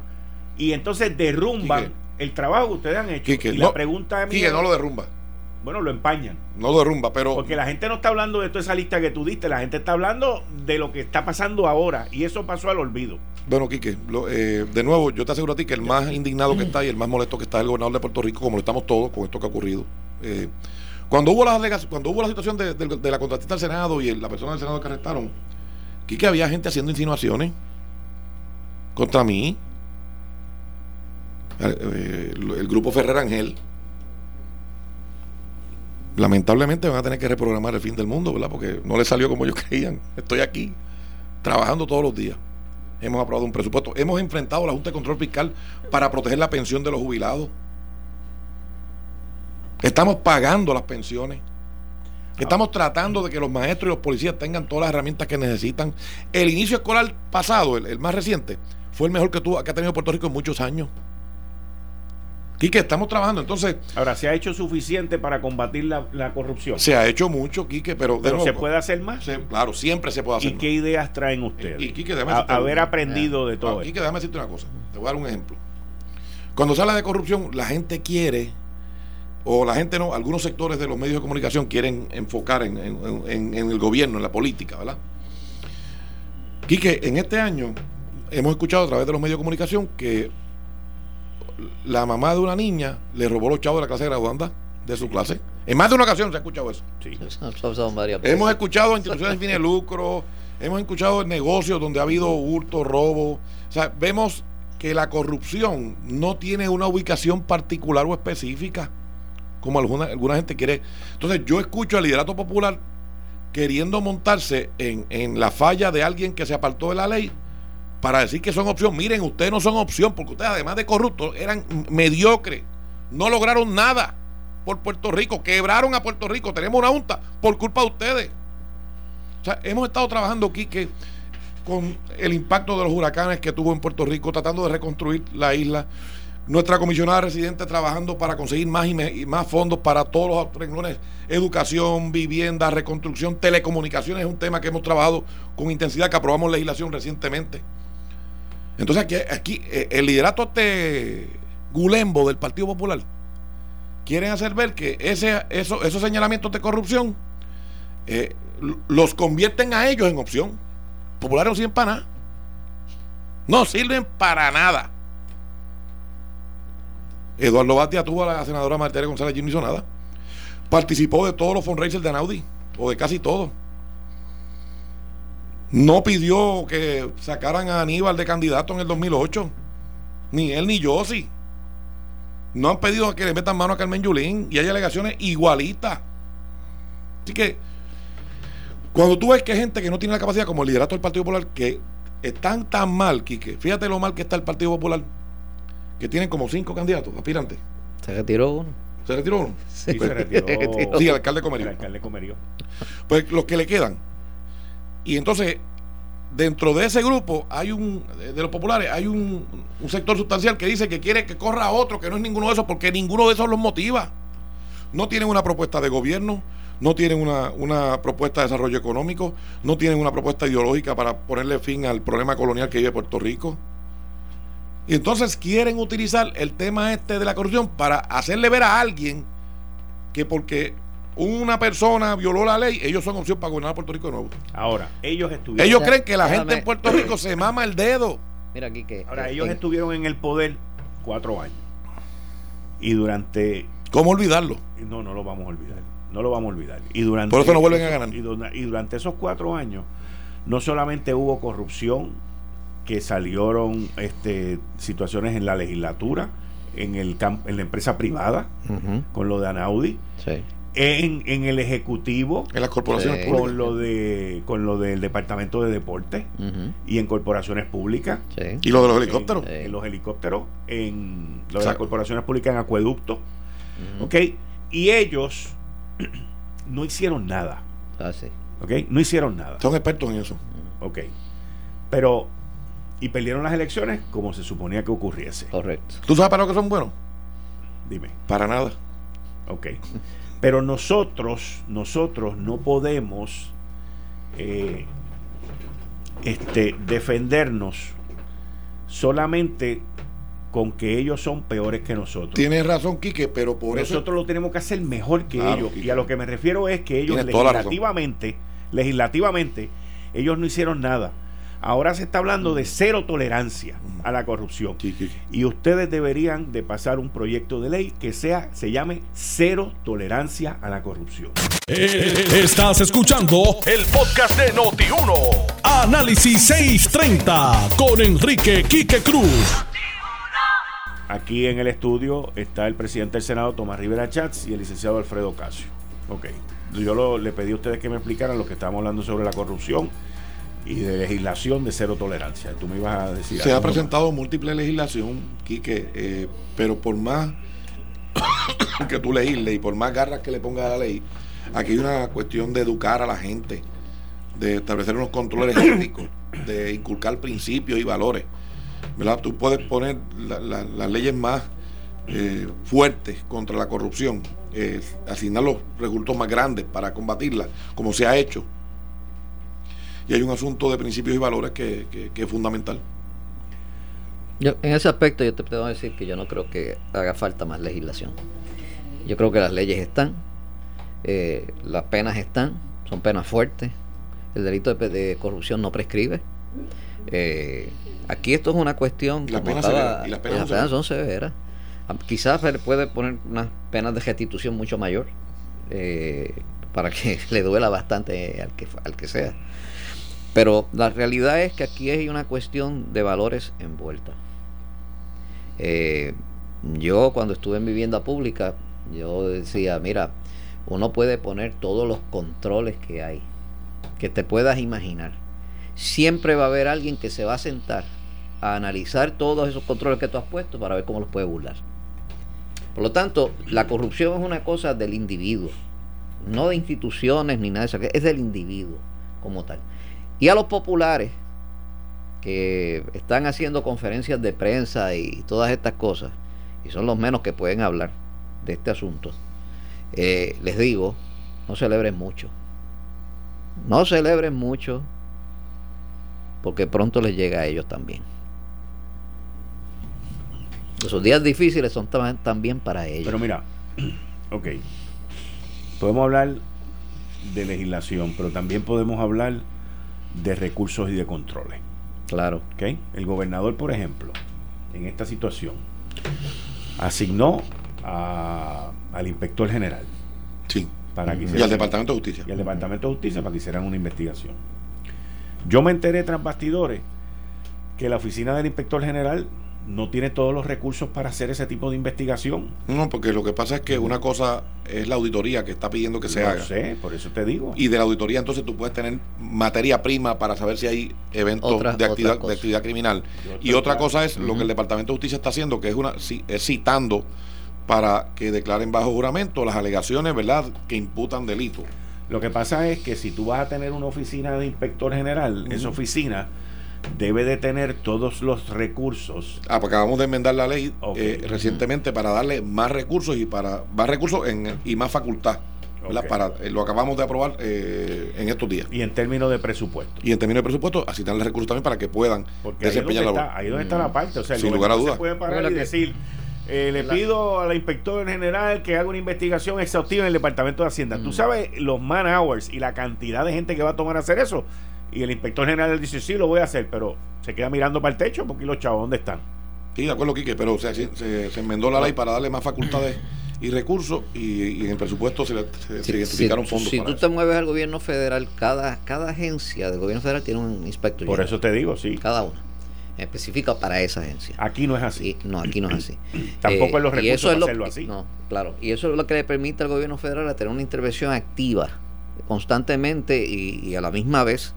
y entonces derrumban el trabajo que ustedes han hecho. y la pregunta es... no lo derrumba. Bueno, lo empañan. No lo derrumba, pero... Porque la gente no está hablando de toda esa lista que tú diste, la gente está hablando de lo que está pasando ahora y eso pasó al olvido. Bueno, Quique, eh, de nuevo, yo te aseguro a ti que el más indignado que está y el más molesto que está es el gobernador de Puerto Rico, como lo estamos todos con esto que ha ocurrido. Eh, cuando hubo las cuando hubo la situación de, la contratista del Senado y la persona del Senado que arrestaron, Quique había gente haciendo insinuaciones contra mí, eh, el grupo Ferrer Ángel lamentablemente van a tener que reprogramar el fin del mundo, ¿verdad? Porque no les salió como ellos creían. Estoy aquí trabajando todos los días. Hemos aprobado un presupuesto. Hemos enfrentado a la Junta de Control Fiscal para proteger la pensión de los jubilados. Estamos pagando las pensiones. Estamos tratando de que los maestros y los policías tengan todas las herramientas que necesitan. El inicio escolar pasado, el, más reciente, fue el mejor que, tuvo, que ha tenido Puerto Rico en muchos años. Quique, estamos trabajando. Entonces. Ahora, ¿se ha hecho suficiente para combatir la, corrupción? Se ha hecho mucho, Quique, pero. pero ¿se puede hacer más? claro, siempre se puede hacer ¿Y qué ideas traen ustedes? Y, Quique, haber aprendido de todo. Quique, déjame decirte una cosa. Te voy a dar un ejemplo. Cuando se habla de corrupción, la gente quiere, o la gente no, algunos sectores de los medios de comunicación quieren enfocar en, en el gobierno, en la política, ¿verdad? Quique, en este año hemos escuchado a través de los medios de comunicación que la mamá de una niña le robó los chavos de la clase de graduanda de su clase. En más de una ocasión se ha escuchado eso. Sí. Hemos escuchado instituciones sin fines de lucro, hemos escuchado negocios donde ha habido hurto, robo. O sea, vemos que la corrupción no tiene una ubicación particular o específica, como alguna, alguna gente quiere. Entonces, yo escucho al liderato popular queriendo montarse en, en la falla de alguien que se apartó de la ley para decir que son opción. Miren, ustedes no son opción porque ustedes, además de corruptos, eran mediocres. No lograron nada por Puerto Rico. Quebraron a Puerto Rico. Tenemos una junta por culpa de ustedes. O sea, hemos estado trabajando aquí que con el impacto de los huracanes que tuvo en Puerto Rico, tratando de reconstruir la isla. Nuestra comisionada residente trabajando para conseguir más y, más fondos para todos los renglones, educación, vivienda, reconstrucción, telecomunicaciones, es un tema que hemos trabajado con intensidad, que aprobamos legislación recientemente. Entonces aquí, aquí eh, el liderato este gulembo del Partido Popular quieren hacer ver que ese, eso, esos señalamientos de corrupción eh, los convierten a ellos en opción. Populares no sirven para nada. No sirven para nada. Eduardo Batia tuvo a la senadora Marta González y no hizo nada. Participó de todos los fundraisers de Anaudi, o de casi todos. No pidió que sacaran a Aníbal de candidato en el 2008. Ni él ni yo sí. No han pedido que le metan mano a Carmen Yulín y hay alegaciones igualitas. Así que, cuando tú ves que hay gente que no tiene la capacidad como el liderato del Partido Popular, que están tan mal, Quique, fíjate lo mal que está el Partido Popular, que tienen como cinco candidatos, aspirantes. Se retiró uno. ¿Se retiró uno? Sí, se retiró. Sí, el alcalde Comerío. El alcalde Comerío. Pues los que le quedan, y entonces, dentro de ese grupo, hay un, de los populares, hay un, sector sustancial que dice que quiere que corra otro, que no es ninguno de esos, porque ninguno de esos los motiva. No tienen una propuesta de gobierno, no tienen una, una, propuesta de desarrollo económico, no tienen una propuesta ideológica para ponerle fin al problema colonial que vive Puerto Rico. Y entonces quieren utilizar el tema este de la corrupción para hacerle ver a alguien que porque una persona violó la ley, ellos son opción para gobernar Puerto Rico de nuevo. Ahora, ellos estuvieron. Ellos creen que la gente en Puerto Rico se mama el dedo. Mira aquí que. Ahora, ellos estuvieron en el poder cuatro años. Y durante. ¿Cómo olvidarlo? No, no lo vamos a olvidar. No lo vamos a olvidar. Y durante Por eso no vuelven a ganar. Y, durante esos cuatro años, no solamente hubo corrupción, que salieron este, situaciones en la legislatura, en, el en la empresa privada, con lo de Anaudi. Sí. en, en el ejecutivo en las corporaciones con lo de con lo del departamento de deporte y en corporaciones públicas. Y lo de los helicópteros. En, los helicópteros en lo de las corporaciones públicas en acueductos ok y ellos no hicieron nada. Ah, sí. ok no hicieron nada. Son expertos en eso. Ok pero y perdieron las elecciones como se suponía que ocurriese. Correcto. Tú sabes para lo que son buenos dime. Para nada. Ok. Pero nosotros, nosotros no podemos eh, este, defendernos solamente con que ellos son peores que nosotros. Tienes razón, Quique, pero por eso... Nosotros lo tenemos que hacer mejor que ellos. Y a lo que me refiero es que ellos legislativamente, legislativamente, ellos no hicieron nada. Ahora se está hablando de cero tolerancia a la corrupción. Y ustedes deberían de pasar un proyecto de ley que sea, se llame cero tolerancia a la corrupción. Eh, estás escuchando el podcast de Noti1. Análisis 630 con Enrique Quique Cruz. Aquí en el estudio está el presidente del Senado, Tomás Rivera Chats, y el licenciado Alfredo Casio. Ok. Yo le pedí a ustedes que me explicaran lo que estábamos hablando sobre la corrupción y de legislación de cero tolerancia. Tú me ibas a decir. Se ha presentado múltiple legislación, Quique, eh, pero por más que tú leísle y por más garras que le ponga a la ley, aquí hay una cuestión de educar a la gente, de establecer unos controles éticos, de inculcar principios y valores. ¿verdad? Tú puedes poner las leyes más eh, fuertes contra la corrupción, eh, asignar los recursos más grandes para combatirla, como se ha hecho y hay un asunto de principios y valores que, es fundamental. Yo, en ese aspecto yo te puedo decir que yo no creo que haga falta más legislación. Yo creo que las leyes están, eh, las penas están, son penas fuertes, el delito de, corrupción no prescribe. Eh, aquí esto es una cuestión... las penas, las penas, son severas. Ah, quizás se le puede poner unas penas de restitución mucho mayor eh, para que le duela bastante al que, al que sea. Pero la realidad es que aquí hay una cuestión de valores envuelta. Eh, yo cuando estuve en vivienda pública, yo decía, mira, uno puede poner todos los controles que hay, que te puedas imaginar. Siempre va a haber alguien que se va a sentar a analizar todos esos controles que tú has puesto para ver cómo los puede burlar. Por lo tanto, la corrupción es una cosa del individuo, no de instituciones ni nada de eso, es del individuo como tal. Y a los populares que están haciendo conferencias de prensa y todas estas cosas, y son los menos que pueden hablar de este asunto, eh, les digo, no celebren mucho. No celebren mucho, porque pronto les llega a ellos también. Esos días difíciles son también para ellos. Pero mira, ok, podemos hablar de legislación, pero también podemos hablar de recursos y de controles. Claro. ¿Okay? El gobernador, por ejemplo, en esta situación, asignó al inspector general. Sí. Para que y al Departamento de Justicia. Y al Departamento de Justicia para que hicieran una investigación. Yo me enteré tras bastidores que la oficina del inspector general no tiene todos los recursos para hacer ese tipo de investigación. No, porque lo que pasa es que una cosa es la auditoría que está pidiendo que se haga. sé, por eso te digo. Y de la auditoría entonces tú puedes tener materia prima para saber si hay eventos de, actividad, de actividad criminal. Y otra cosa es lo que el Departamento de Justicia está haciendo, que es una es citando para que declaren bajo juramento las alegaciones, ¿verdad?, que imputan delito. Lo que pasa es que si tú vas a tener una oficina de inspector general, esa oficina debe de tener todos los recursos. Ah, porque acabamos de enmendar la ley eh, recientemente para darle más recursos y para más recursos en, y más facultad. Para, eh, lo acabamos de aprobar eh, en estos días. Y en términos de presupuesto. Y en términos de presupuesto, así dan los recursos también para que puedan desempeñar la labor. Ahí donde está la parte. O sea, Sin lugar a dudas. Se puede parar y decir, le pido a la inspectora general que haga una investigación exhaustiva en el Departamento de Hacienda. Tú sabes los man hours y la cantidad de gente que va a tomar a hacer eso. Y el inspector general dice, sí, lo voy a hacer, pero se queda mirando para el techo porque los chavos, ¿dónde están? Sí, de acuerdo, Quique, pero se, se, enmendó la ley para darle más facultades y recursos y, en el presupuesto se, identificaron fondos. Si tú te mueves al gobierno federal, cada, cada agencia del gobierno federal tiene un inspector. Por eso te digo, sí. Cada una. Específica para esa agencia. Aquí no es así. no, aquí no es así. Tampoco es los recursos y eso es para hacerlo así. No, claro. Y eso es lo que le permite al gobierno federal a tener una intervención activa constantemente y a la misma vez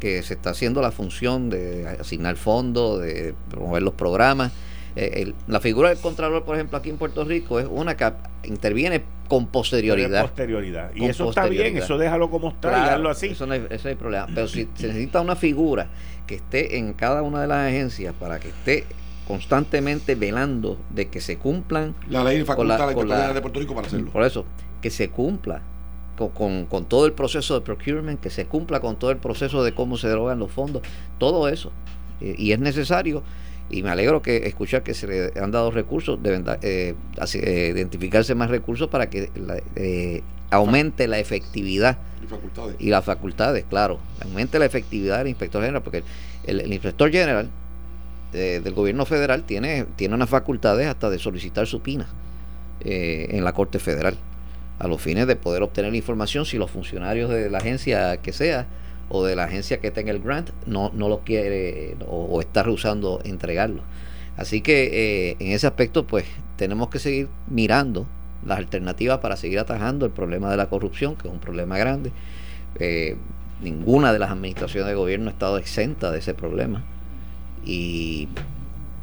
que se está haciendo la función de asignar fondos, de promover los programas. Eh, la figura del Contralor, por ejemplo, aquí en Puerto Rico es una que interviene con posterioridad. posterioridad. Y eso está bien, eso déjalo como está claro, así. Eso no, hay, eso problema. Pero si se necesita una figura que esté en cada una de las agencias para que esté constantemente velando de que se cumplan la ley faculta la, de Puerto Rico para hacerlo. Por eso, que se cumpla con, con, todo el proceso de procurement, que se cumpla con todo el proceso de cómo se drogan los fondos, todo eso. y es necesario y me alegro que escuchar que se le han dado recursos, deben eh, eh, identificarse más recursos para que eh, aumente la efectividad y, las facultades, claro, aumente la efectividad del inspector general, porque el, inspector general del gobierno federal tiene, tiene unas facultades hasta de solicitar supinas en la Corte Federal, a los fines de poder obtener información si los funcionarios de la agencia que sea o de la agencia que tenga el grant no, no lo quiere o, está rehusando entregarlo. Así que eh, en ese aspecto pues tenemos que seguir mirando las alternativas para seguir atajando el problema de la corrupción, que es un problema grande. Eh, ninguna de las administraciones de gobierno ha estado exenta de ese problema. Y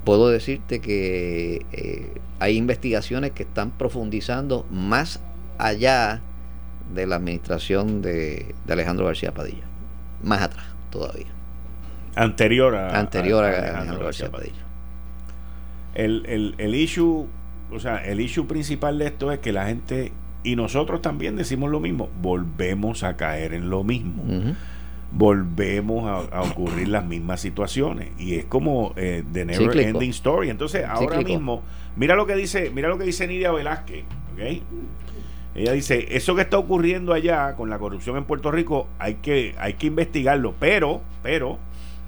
puedo decirte que eh, hay investigaciones que están profundizando más allá de la administración de Alejandro García Padilla más atrás todavía. Anterior a, Anterior a, García Padilla. El, el, el issue, o sea, el issue principal de esto es que la gente, y nosotros también decimos lo mismo, volvemos a caer en lo mismo. Volvemos a, ocurrir las mismas situaciones. Y es como eh, the never ending story. Entonces, ahora mismo, mira lo que dice, mira lo que dice Nidia Velázquez, ¿ok? Ella dice, eso que está ocurriendo allá con la corrupción en Puerto Rico, hay que, hay que investigarlo, pero, pero,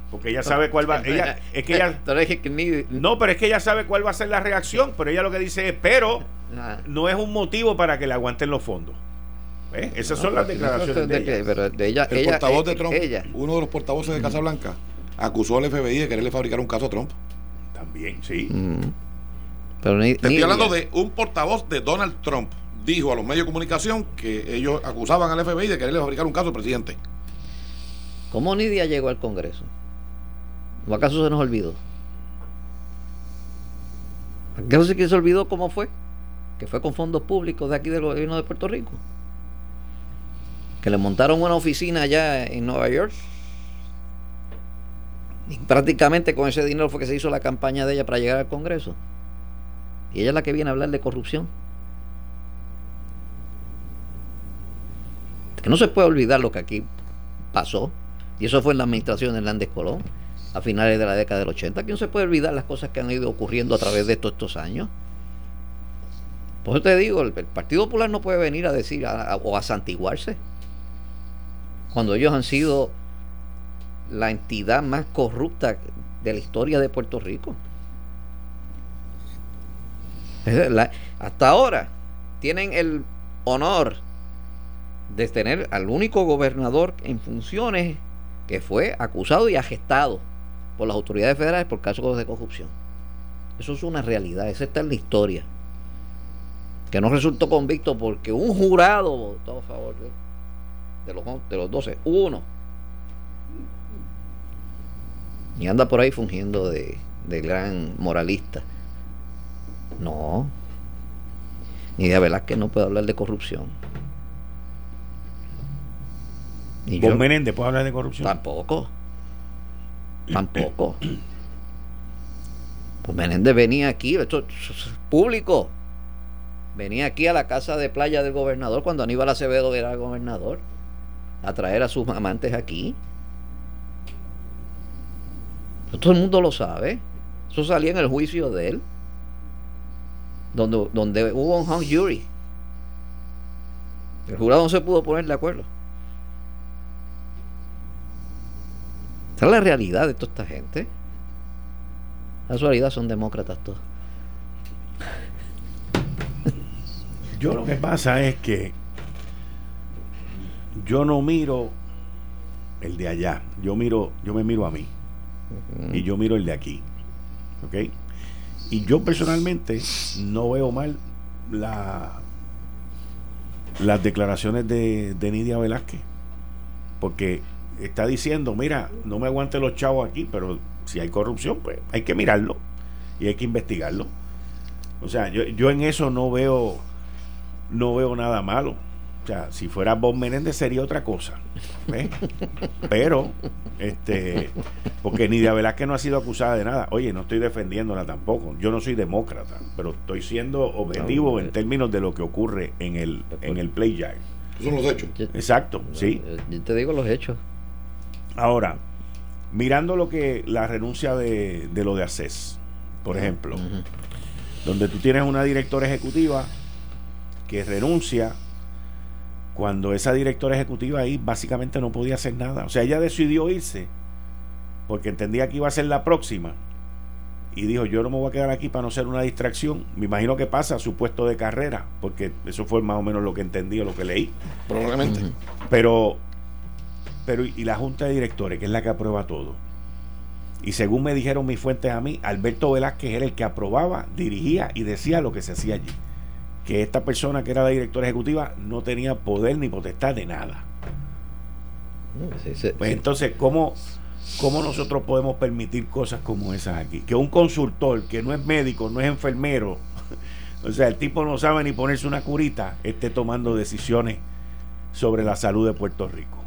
porque ella sabe cuál va, ella, es que ella, no, pero es que ella sabe cuál va a ser la reacción, pero ella lo que dice es, pero, no es un motivo para que le aguanten los fondos. Esas son las declaraciones de, ella. el portavoz de Trump, uno de los portavoces de Casa Blanca, acusó al FBI de quererle fabricar un caso a Trump. También, sí. Pero Te estoy hablando de un portavoz de Donald Trump dijo a los medios de comunicación que ellos acusaban al FBI de quererle fabricar un caso al presidente. ¿Cómo Nidia llegó al Congreso? ¿O acaso se nos olvidó? ¿Acaso se se olvidó cómo fue? Que fue con fondos públicos de aquí del gobierno de Puerto Rico. Que le montaron una oficina allá en Nueva York. Y prácticamente con ese dinero fue que se hizo la campaña de ella para llegar al Congreso. Y ella es la que viene a hablar de corrupción. Que no se puede olvidar lo que aquí pasó, y eso fue en la administración de Hernández Colón, a finales de la década del 80, que no se puede olvidar las cosas que han ido ocurriendo a través de estos años. Por eso te digo, el, Partido Popular no puede venir a decir o a santiguarse, cuando ellos han sido la entidad más corrupta de la historia de Puerto Rico. hasta ahora tienen el honor de tener al único gobernador en funciones que fue acusado y agestado por las autoridades federales por casos de corrupción. Eso es una realidad, esa está en la historia. Que no resultó convicto porque un jurado votó a favor de, los, de los 12, uno. Y anda por ahí fungiendo de, de gran moralista. No. Ni de Velázquez no puede hablar de corrupción. ¿Y ¿Vos Menéndez puede hablar de corrupción? Tampoco. Tampoco. Pues Menéndez venía aquí, esto es público. Venía aquí a la casa de playa del gobernador cuando Aníbal Acevedo era gobernador a traer a sus amantes aquí. Todo el mundo lo sabe. Eso salía en el juicio de él. Donde, donde hubo un hung jury. El jurado no se pudo poner de acuerdo. Esa es la realidad de toda esta gente. La realidad son demócratas todos. Yo lo que pasa es que yo no miro el de allá, yo miro, yo me miro a mí y yo miro el de aquí, ¿ok? Y yo personalmente no veo mal la las declaraciones de, de Nidia Velázquez, porque está diciendo, mira, no me aguante los chavos aquí, pero si hay corrupción, pues hay que mirarlo y hay que investigarlo. O sea, yo, yo en eso no veo no veo nada malo. O sea, si fuera Bob Menéndez sería otra cosa. Pero, este, porque Nidia Velázquez no ha sido acusada de nada. Oye, no estoy defendiéndola tampoco. Yo no soy demócrata, pero estoy siendo objetivo en términos de lo que ocurre en el, en el play son los hechos. Exacto, sí. Yo te digo los hechos. Ahora, mirando lo que la renuncia de, de lo de ACES, por ejemplo, donde tú tienes una directora ejecutiva que renuncia cuando esa directora ejecutiva ahí básicamente no podía hacer nada. O sea, ella decidió irse porque entendía que iba a ser la próxima y dijo, yo no me voy a quedar aquí para no ser una distracción. Me imagino que pasa a su puesto de carrera, porque eso fue más o menos lo que entendí o lo que leí. Probablemente. Pero, pero, y la junta de directores, que es la que aprueba todo. Y según me dijeron mis fuentes a mí, Alberto Velázquez era el que aprobaba, dirigía y decía lo que se hacía allí. Que esta persona que era la directora ejecutiva no tenía poder ni potestad de nada. pues entonces, ¿cómo, ¿cómo nosotros podemos permitir cosas como esas aquí? Que un consultor que no es médico, no es enfermero, o sea, el tipo no sabe ni ponerse una curita, esté tomando decisiones sobre la salud de Puerto Rico.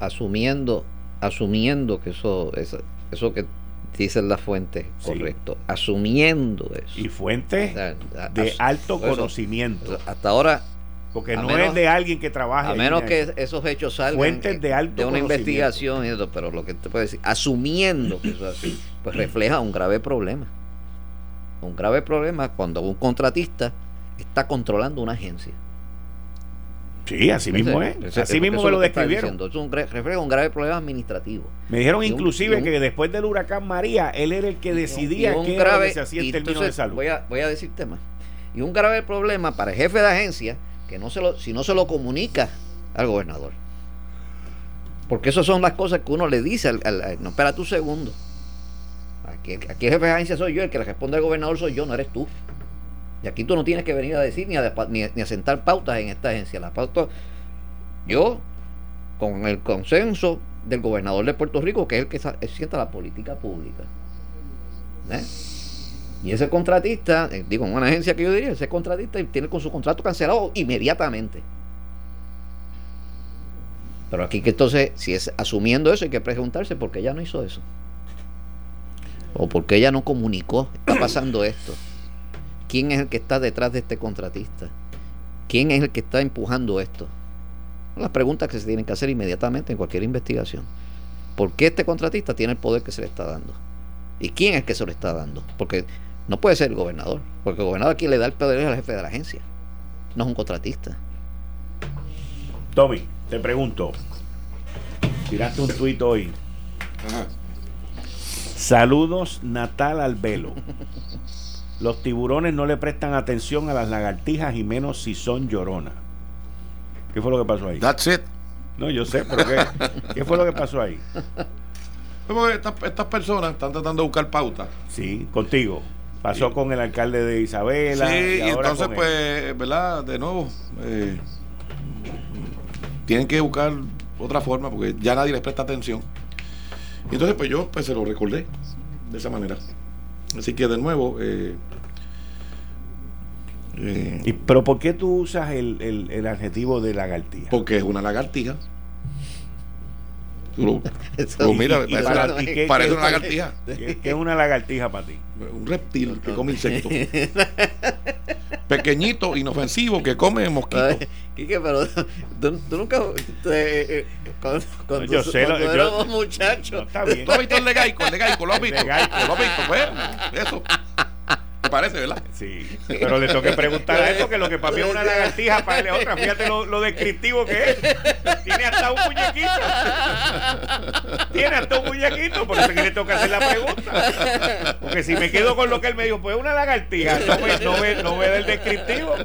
Asumiendo, asumiendo que eso, eso, eso que dicen las fuentes, correcto, asumiendo eso. Y fuentes de alto conocimiento. hasta ahora porque no es de alguien que trabaja. A menos que esos hechos salgan Fuentes de, alto de una investigación, pero lo que te puede decir, asumiendo que eso es así, pues refleja un grave problema. Un grave problema cuando un contratista está controlando una agencia. Sí, así mismo es. así mismo me lo describieron. Es un, refleja un grave problema administrativo. Me dijeron inclusive que después del huracán María, él era el que decidía qué grave, se hacía en términos de salud. Voy a, voy a decirte más. Y un grave problema para el jefe de agencia que no se lo, si no se lo comunica al gobernador. Porque esas son las cosas que uno le dice al, no, espera tu segundo. Aquí, aquí el jefe de agencia soy yo, el que le responde al gobernador soy yo, no eres tú. Aquí tú no tienes que venir a decir ni a, ni, a sentar pautas en esta agencia. La pauta, yo, con el consenso del gobernador de Puerto Rico, que es el que sienta la política pública. ¿Eh? Y ese contratista, eh, digo, en una agencia que yo diría, ese contratista tiene con su contrato cancelado inmediatamente. Pero aquí que entonces, si es asumiendo eso, hay que preguntarse por qué ella no hizo eso. O por qué ella no comunicó, está pasando esto. ¿Quién es el que está detrás de este contratista? ¿Quién es el que está empujando esto? Son las preguntas que se tienen que hacer inmediatamente en cualquier investigación. ¿Por qué este contratista tiene el poder que se le está dando? ¿Y quién es el que se lo está dando? Porque no puede ser el gobernador, porque el gobernador aquí le da el poder al jefe de la agencia, no es un contratista. Tommy, te pregunto, tiraste un tuit hoy. Saludos Natal al velo. Los tiburones no le prestan atención a las lagartijas y menos si son lloronas. ¿Qué fue lo que pasó ahí? That's it. No, yo sé, pero ¿qué, fue lo que pasó ahí? Estas, estas personas están tratando de buscar pauta. Sí, contigo. Pasó con el alcalde de Isabela. Sí, y, entonces, pues, ¿verdad? De nuevo, eh, tienen que buscar otra forma porque ya nadie les presta atención. Y entonces, pues yo pues, se lo recordé de esa manera. Así que, de nuevo. Eh, eh, ¿Pero por qué tú usas el, el, el adjetivo de lagartija? Porque es una lagartija mira, parece, una lagartija. ¿Qué, es una lagartija para ti? Un reptil que come insectos. Pequeñito, inofensivo, que come mosquitos. Quique, pero tú, nunca. Yo sé, lo, yo, muchacho. está bien. ¿Tú has visto el legaico? El legaico, ¿lo has visto? ¿Lo has visto? Pues, eso parece, ¿verdad? Sí. Pero le tengo que preguntar a él porque lo que para mí es una lagartija, para él es otra. Fíjate lo, descriptivo que es. Tiene hasta un muñequito. Tiene hasta un muñequito, por eso que le tengo que hacer la pregunta. Porque si me quedo con lo que él me dijo, pues una lagartija, no me, no me, no me da el descriptivo.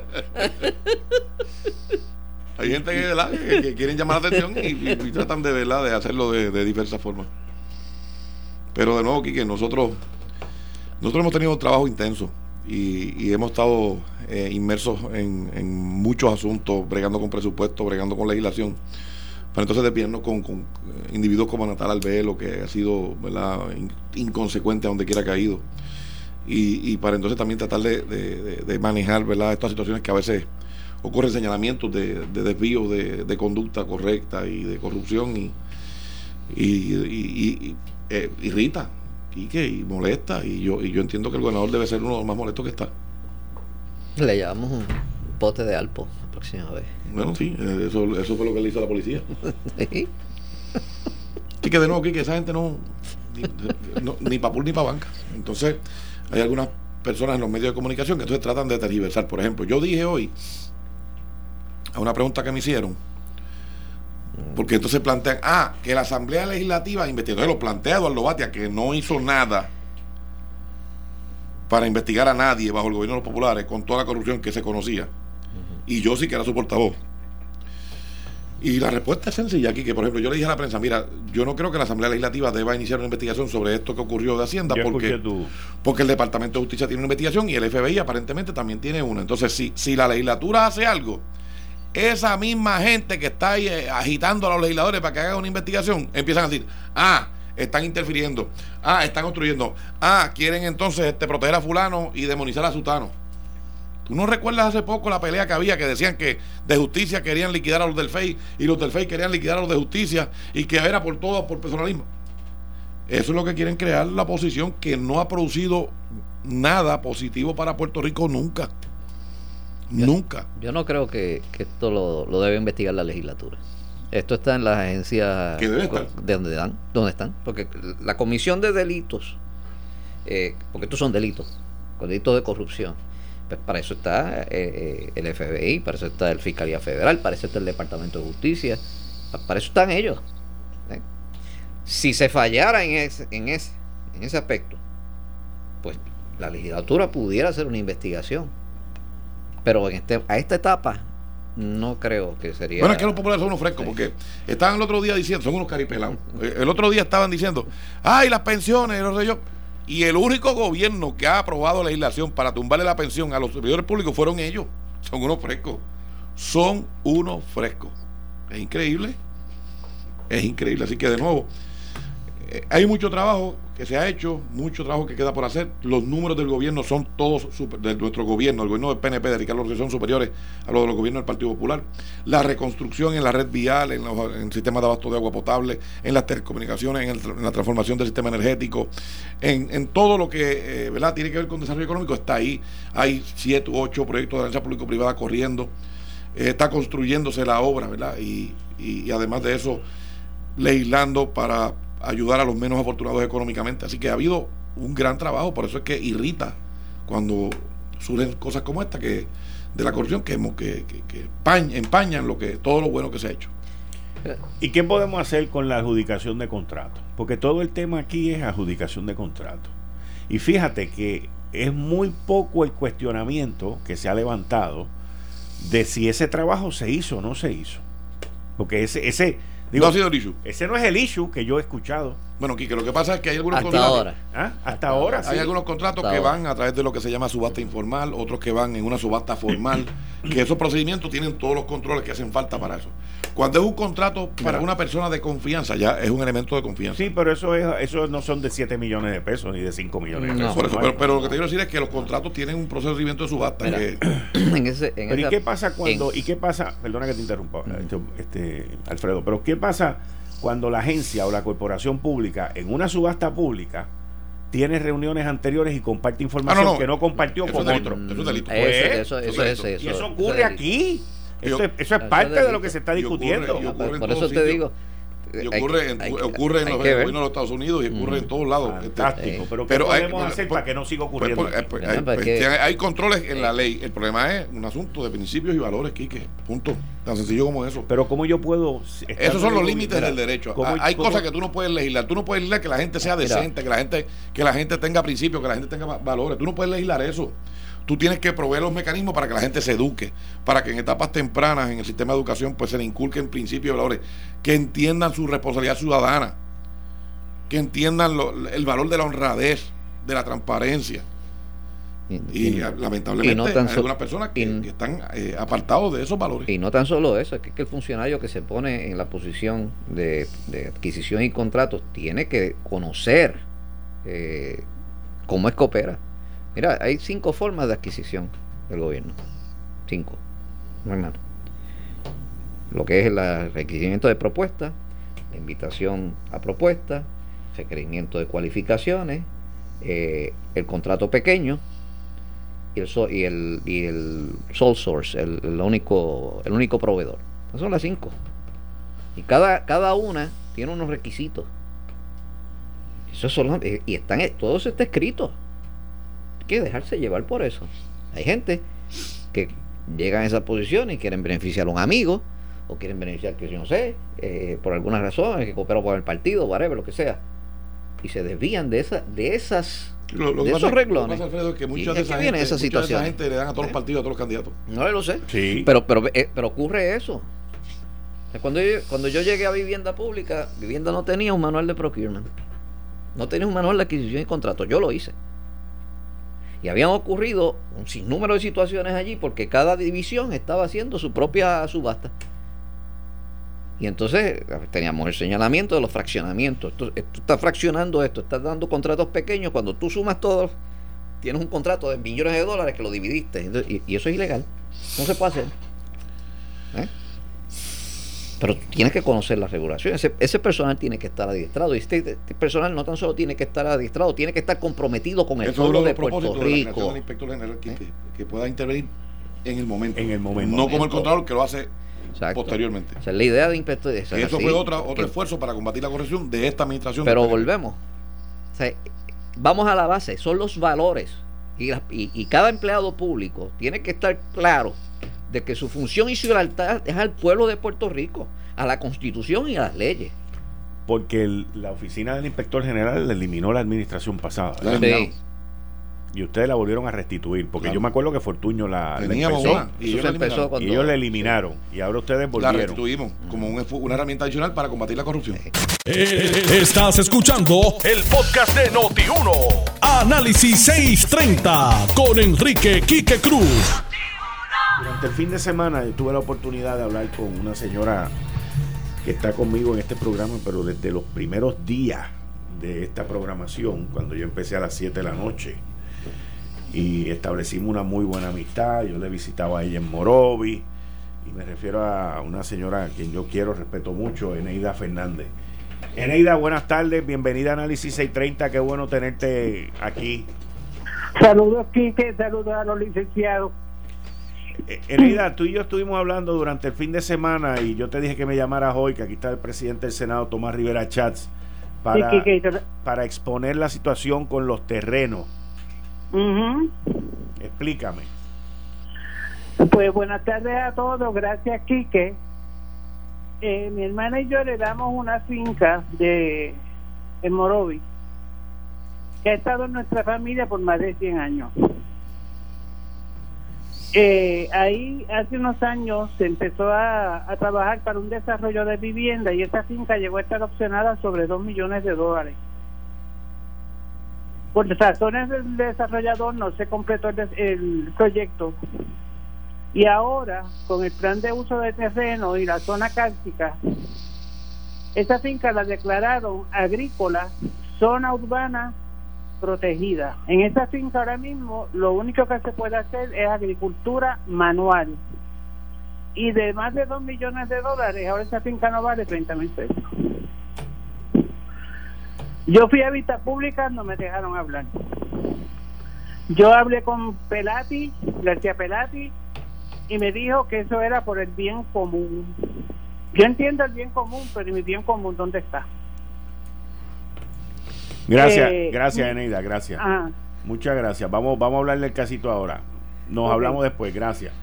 Hay gente que, ¿verdad? que, quieren llamar la atención y, tratan de, ¿verdad? de hacerlo de, diversas formas. Pero de nuevo, Quique, nosotros nosotros hemos tenido un trabajo intenso y, hemos estado eh, inmersos en, muchos asuntos, bregando con presupuesto, bregando con legislación. Para entonces despiernos con, con, individuos como Natal Albelo, que ha sido inconsecuente a donde quiera caído. Y, para entonces también tratar de, manejar ¿verdad? estas situaciones que a veces ocurren señalamientos de, desvío de, conducta correcta y de corrupción y, y, eh, irrita Quique, y molesta. Y yo, y yo entiendo que el gobernador debe ser uno de los más molestos que está. Le llamamos un pote de alpo próxima vez. Bueno, sí, eso, eso fue lo que le hizo a la policía. ¿Sí? que de nuevo, que esa gente no, ni, para pool ni para banca. Entonces, hay algunas personas en los medios de comunicación que entonces tratan de tergiversar. Por ejemplo, yo dije hoy, a una pregunta que me hicieron, porque entonces plantean, ah, que la Asamblea Legislativa investigó, lo plantea Eduardo Batia, que no hizo nada para investigar a nadie bajo el gobierno de los populares con toda la corrupción que se conocía. Y yo sí que era su portavoz. Y la respuesta es sencilla aquí, que por ejemplo yo le dije a la prensa, mira, yo no creo que la Asamblea Legislativa deba iniciar una investigación sobre esto que ocurrió de Hacienda, porque, porque el Departamento de Justicia tiene una investigación y el FBI aparentemente también tiene una. Entonces, si, si la legislatura hace algo, esa misma gente que está ahí eh, agitando a los legisladores para que hagan una investigación, empiezan a decir, ah, están interfiriendo, ah, están construyendo, ah, quieren entonces este, proteger a fulano y demonizar a Sutano. ¿Tú no recuerdas hace poco la pelea que había que decían que de justicia querían liquidar a los del FEI y los del FEI querían liquidar a los de justicia y que era por todo, por personalismo? Eso es lo que quieren crear la oposición que no ha producido nada positivo para Puerto Rico nunca. Nunca. Yo no creo que, esto lo, lo, debe investigar la legislatura. Esto está en las agencias de donde, dan, donde están. Porque la comisión de delitos, eh, porque estos son delitos, delitos de corrupción pues para eso está eh, eh, el FBI, para eso está el Fiscalía Federal, para eso está el Departamento de Justicia, para eso están ellos. ¿eh? Si se fallara en ese, en, ese, en ese aspecto, pues la legislatura pudiera hacer una investigación. Pero en este, a esta etapa no creo que sería. Bueno, es que los populares son unos frescos, porque estaban el otro día diciendo, son unos caripelados. El otro día estaban diciendo, ay, las pensiones, no sé yo. Y el único gobierno que ha aprobado legislación para tumbarle la pensión a los servidores públicos fueron ellos. Son unos frescos. Son unos frescos. Es increíble. Es increíble. Así que de nuevo, eh, hay mucho trabajo que se ha hecho, mucho trabajo que queda por hacer. Los números del gobierno son todos, de nuestro gobierno, el gobierno del PNP, de Ricardo Rodríguez, son superiores a los de los gobiernos del Partido Popular. La reconstrucción en la red vial, en, los, en el sistema de abasto de agua potable, en las telecomunicaciones, en, la transformación del sistema energético, en, todo lo que eh, ¿verdad? tiene que ver con desarrollo económico, está ahí. Hay siete u ocho proyectos de alianza público-privada corriendo. Eh, está construyéndose la obra, ¿verdad? y además de eso, legislando para ayudar a los menos afortunados económicamente. Así que ha habido un gran trabajo, por eso es que irrita cuando surgen cosas como esta que de la corrupción que, que, empañan lo que todo lo bueno que se ha hecho. ¿Y qué podemos hacer con la adjudicación de contratos? Porque todo el tema aquí es adjudicación de contratos. Y fíjate que es muy poco el cuestionamiento que se ha levantado de si ese trabajo se hizo o no se hizo. Porque ese, ese no ha sido el issue. Ese no es el issue que yo he escuchado. Bueno, Kike, lo que pasa es que hay algunos Hasta contratos. Ahora. ¿Ah? Hasta, ahora. Hay algunos contratos que van a través de lo que se llama subasta informal, otros que van en una subasta formal, que esos procedimientos tienen todos los controles que hacen falta para eso. Cuando es un contrato para una persona de confianza, ya es un elemento de confianza. Sí, pero eso es eso no son de 7 millones de pesos ni de 5 millones de pesos. pero, lo que te quiero decir es que los contratos tienen un procedimiento de subasta. en ese, ¿y qué pasa cuando, y qué pasa, perdona que te interrumpa, este, este, Alfredo, pero qué pasa cuando la agencia o la corporación pública en una subasta pública tiene reuniones anteriores y comparte información ah, que no compartió con otro. Eso, y eso ocurre aquí. Eso, es, eso es parte de lo que se está discutiendo. por eso te digo, y ocurre, en, ocurre en los gobiernos de los Estados Unidos y ocurre en todos lados. Fantástico, pero ¿qué podemos hacer para que no siga pues, ocurriendo? Pues, pues, hay, pues, hay, controles en la ley. El problema es un asunto de principios y valores, Quique. Punto. Tan sencillo como eso. Pero ¿cómo yo puedo...? Esos son los límites del derecho. Hay cosas que tú no puedes legislar. Tú no puedes legislar que la gente sea decente, que la gente, que la gente tenga principios, que la gente tenga valores. Tú no puedes legislar eso. Tú tienes que proveer los mecanismos para que la gente se eduque, para que en etapas tempranas en el sistema de educación pues se le inculquen principios y valores, que entiendan su responsabilidad ciudadana, que entiendan el valor de la honradez, de la transparencia. Y, lamentablemente hay algunas personas que, están eh, apartados de esos valores. Y no tan solo eso, es que, el funcionario que se pone en la posición de, adquisición y contratos tiene que conocer eh, cómo es que opera Mira, hay cinco formas de adquisición del gobierno. Cinco. No hay más. Lo que es el requerimiento de propuesta, la invitación a propuesta, requerimiento de cualificaciones, eh, el contrato pequeño y el, y el, sole source, el, único, el único proveedor. Esas son las cinco. Y cada, cada una tiene unos requisitos. Eso son, y están, todo eso está escrito. Que dejarse llevar por eso. Hay gente que llegan a esa posición y quieren beneficiar a un amigo, o quieren beneficiar, que yo no sé, eh, por alguna razón, que cooperó con el partido, whatever, lo que sea. Y se desvían de, esa, de esas de esos renglones. Lo que pasa, es que muchas de esa, gente, esa situación. gente le dan a todos los partidos, a todos los candidatos. No lo sé. Pero, pero, eh, pero ocurre eso. Cuando yo, cuando yo llegué a vivienda pública, vivienda no tenía un manual de procurement. No tenía un manual de adquisición y contrato. Yo lo hice. Y habían ocurrido un sinnúmero de situaciones allí porque cada división estaba haciendo su propia subasta. Y entonces teníamos el señalamiento de los fraccionamientos. Tú, estás fraccionando esto, estás dando contratos pequeños. Cuando tú sumas todos, tienes un contrato de millones de dólares que lo dividiste. y, eso es ilegal. No se puede hacer. ¿Eh? Pero tienes que conocer las regulaciones. Ese, personal tiene que estar adiestrado. Y este, este, personal no tan solo tiene que estar adiestrado, tiene que estar comprometido con el pueblo de Puerto Rico. inspector general que, que, pueda intervenir en el momento. En el momento. No como el controlador que lo hace posteriormente. O sea, la idea de inspector. eso fue otra, otro esfuerzo para combatir la corrupción de esta administración. Pero volvemos. O sea, vamos a la base, son los valores. Y, y cada empleado público tiene que estar claro de que su función y su lealtad es al pueblo de Puerto Rico, a la constitución y a las leyes. Porque la oficina del inspector general eliminó la administración pasada. Y ustedes la volvieron a restituir, porque yo me acuerdo que Fortuño la, empezó, y, ellos, la eliminaron y ahora ustedes volvieron. La restituimos como una herramienta adicional para combatir la corrupción. Eh, estás escuchando el podcast de Noti1. Análisis 630 con Enrique Quique Cruz. Durante el fin de semana tuve la oportunidad de hablar con una señora que está conmigo en este programa, pero desde los primeros días de esta programación, cuando yo empecé a las 7 de la noche, y establecimos una muy buena amistad, yo le visitaba a ella en Morovi, y me refiero a una señora a quien yo quiero, respeto mucho, Eneida Fernández. Eneida, buenas tardes, bienvenida a Análisis 630, qué bueno tenerte aquí. Saludos, Quique, saludos a los licenciados. Eneida, tú y yo estuvimos hablando durante el fin de semana y yo te dije que me llamaras hoy, que aquí está el presidente del Senado, Tomás Rivera Chats, para, para exponer la situación con los terrenos. Explícame. Pues buenas tardes a todos, gracias Quique. Eh, mi hermana y yo le damos una finca de en Morovi que ha estado en nuestra familia por más de 100 años. Eh, ahí hace unos años se empezó a, trabajar para un desarrollo de vivienda y esa finca llegó a estar opcionada sobre 2 millones de dólares. Por razones del desarrollador no se completó el, proyecto y ahora con el plan de uso de terreno y la zona cártica, esa finca la declararon agrícola, zona urbana protegida. En esa finca ahora mismo lo único que se puede hacer es agricultura manual. Y de más de 2 millones de dólares, ahora esa finca no vale 30 mil pesos. Yo fui a vista pública, no me dejaron hablar. Yo hablé con Pelati, García Pelati, y me dijo que eso era por el bien común. Yo entiendo el bien común, pero mi bien común, ¿dónde está? Gracias, eh, gracias Eneida, gracias. Muchas gracias. Vamos, vamos a hablar del casito ahora. Nos hablamos después, gracias.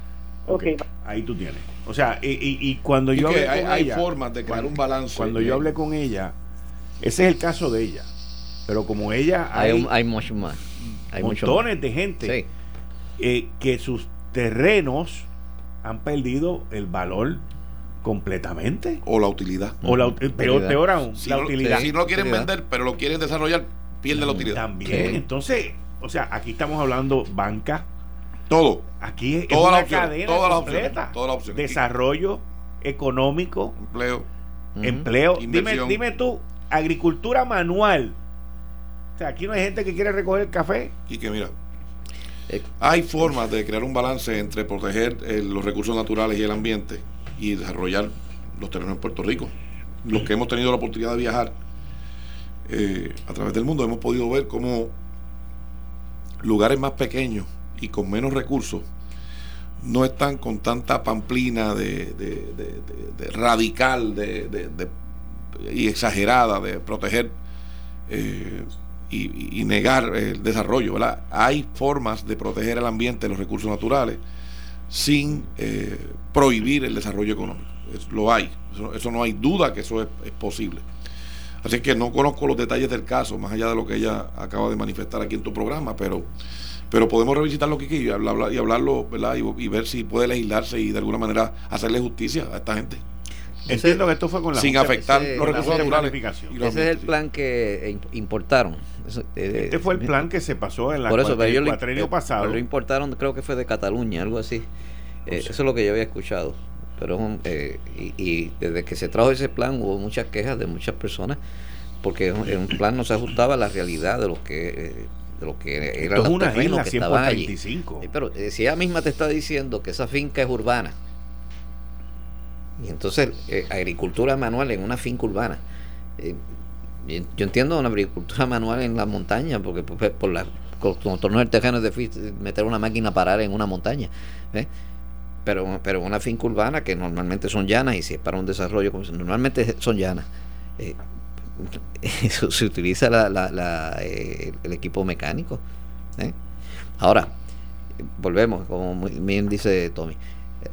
Okay. Ahí tú tienes. O sea, y, y, cuando yo hablé hay, hay formas de crear un balance. Cuando yo hablé con ella, ese es el caso de ella. Pero como ella hay, hay, mucho más. Hay montones de gente eh, que sus terrenos han perdido el valor completamente. O la utilidad. O la, peor, peor aún, si la utilidad. Si no lo quieren vender, pero lo quieren desarrollar, pierde la utilidad. También. Entonces, o sea, aquí estamos hablando banca. Todo. Aquí es una cadena toda completa. Toda Desarrollo económico. Empleo. Empleo. Dime, dime tú, agricultura manual. O sea, aquí no hay gente que quiere recoger el café. Y que mira, eh, hay formas de crear un balance entre proteger eh, los recursos naturales y el ambiente y desarrollar los terrenos en Puerto Rico. Los que hemos tenido la oportunidad de viajar eh, a través del mundo hemos podido ver cómo lugares más pequeños y con menos recursos no están con tanta pamplina de, radical y exagerada de proteger eh, y, negar el desarrollo. ¿verdad? Hay formas de proteger el ambiente, los recursos naturales, sin eh, prohibir el desarrollo económico. lo hay, eso, no hay duda que eso es, posible. Así que no conozco los detalles del caso, más allá de lo que ella acaba de manifestar aquí en tu programa, pero pero podemos revisitar lo que y, hablar, y hablarlo ¿verdad? Y, ver si puede legislarse y de alguna manera hacerle justicia a esta gente. Entiendo que esto fue con la sin afectar los recursos naturales. Ese es el plan que importaron. Eh, este fue el plan que se pasó en la Por eso, el cuatrenio pasado. Lo importaron, creo que fue de Cataluña, algo así. Eh, eso es lo que yo había escuchado. Pero eh, y, desde que se trajo ese plan hubo muchas quejas de muchas personas porque un plan no se ajustaba a la realidad de lo que de lo que era los una terrenos que estaban allí. pero eh, si ella misma te está diciendo que esa finca es urbana, y entonces eh, agricultura manual en una finca urbana, eh, yo entiendo una agricultura manual en la montaña, porque por, por la contorno del terreno es difícil meter una máquina a parar en una montaña. Pero, pero una finca urbana que normalmente son llanas y si es para un desarrollo, normalmente son llanas se utiliza eh, el equipo mecánico. ¿eh? Ahora, volvemos, como bien dice Tommy,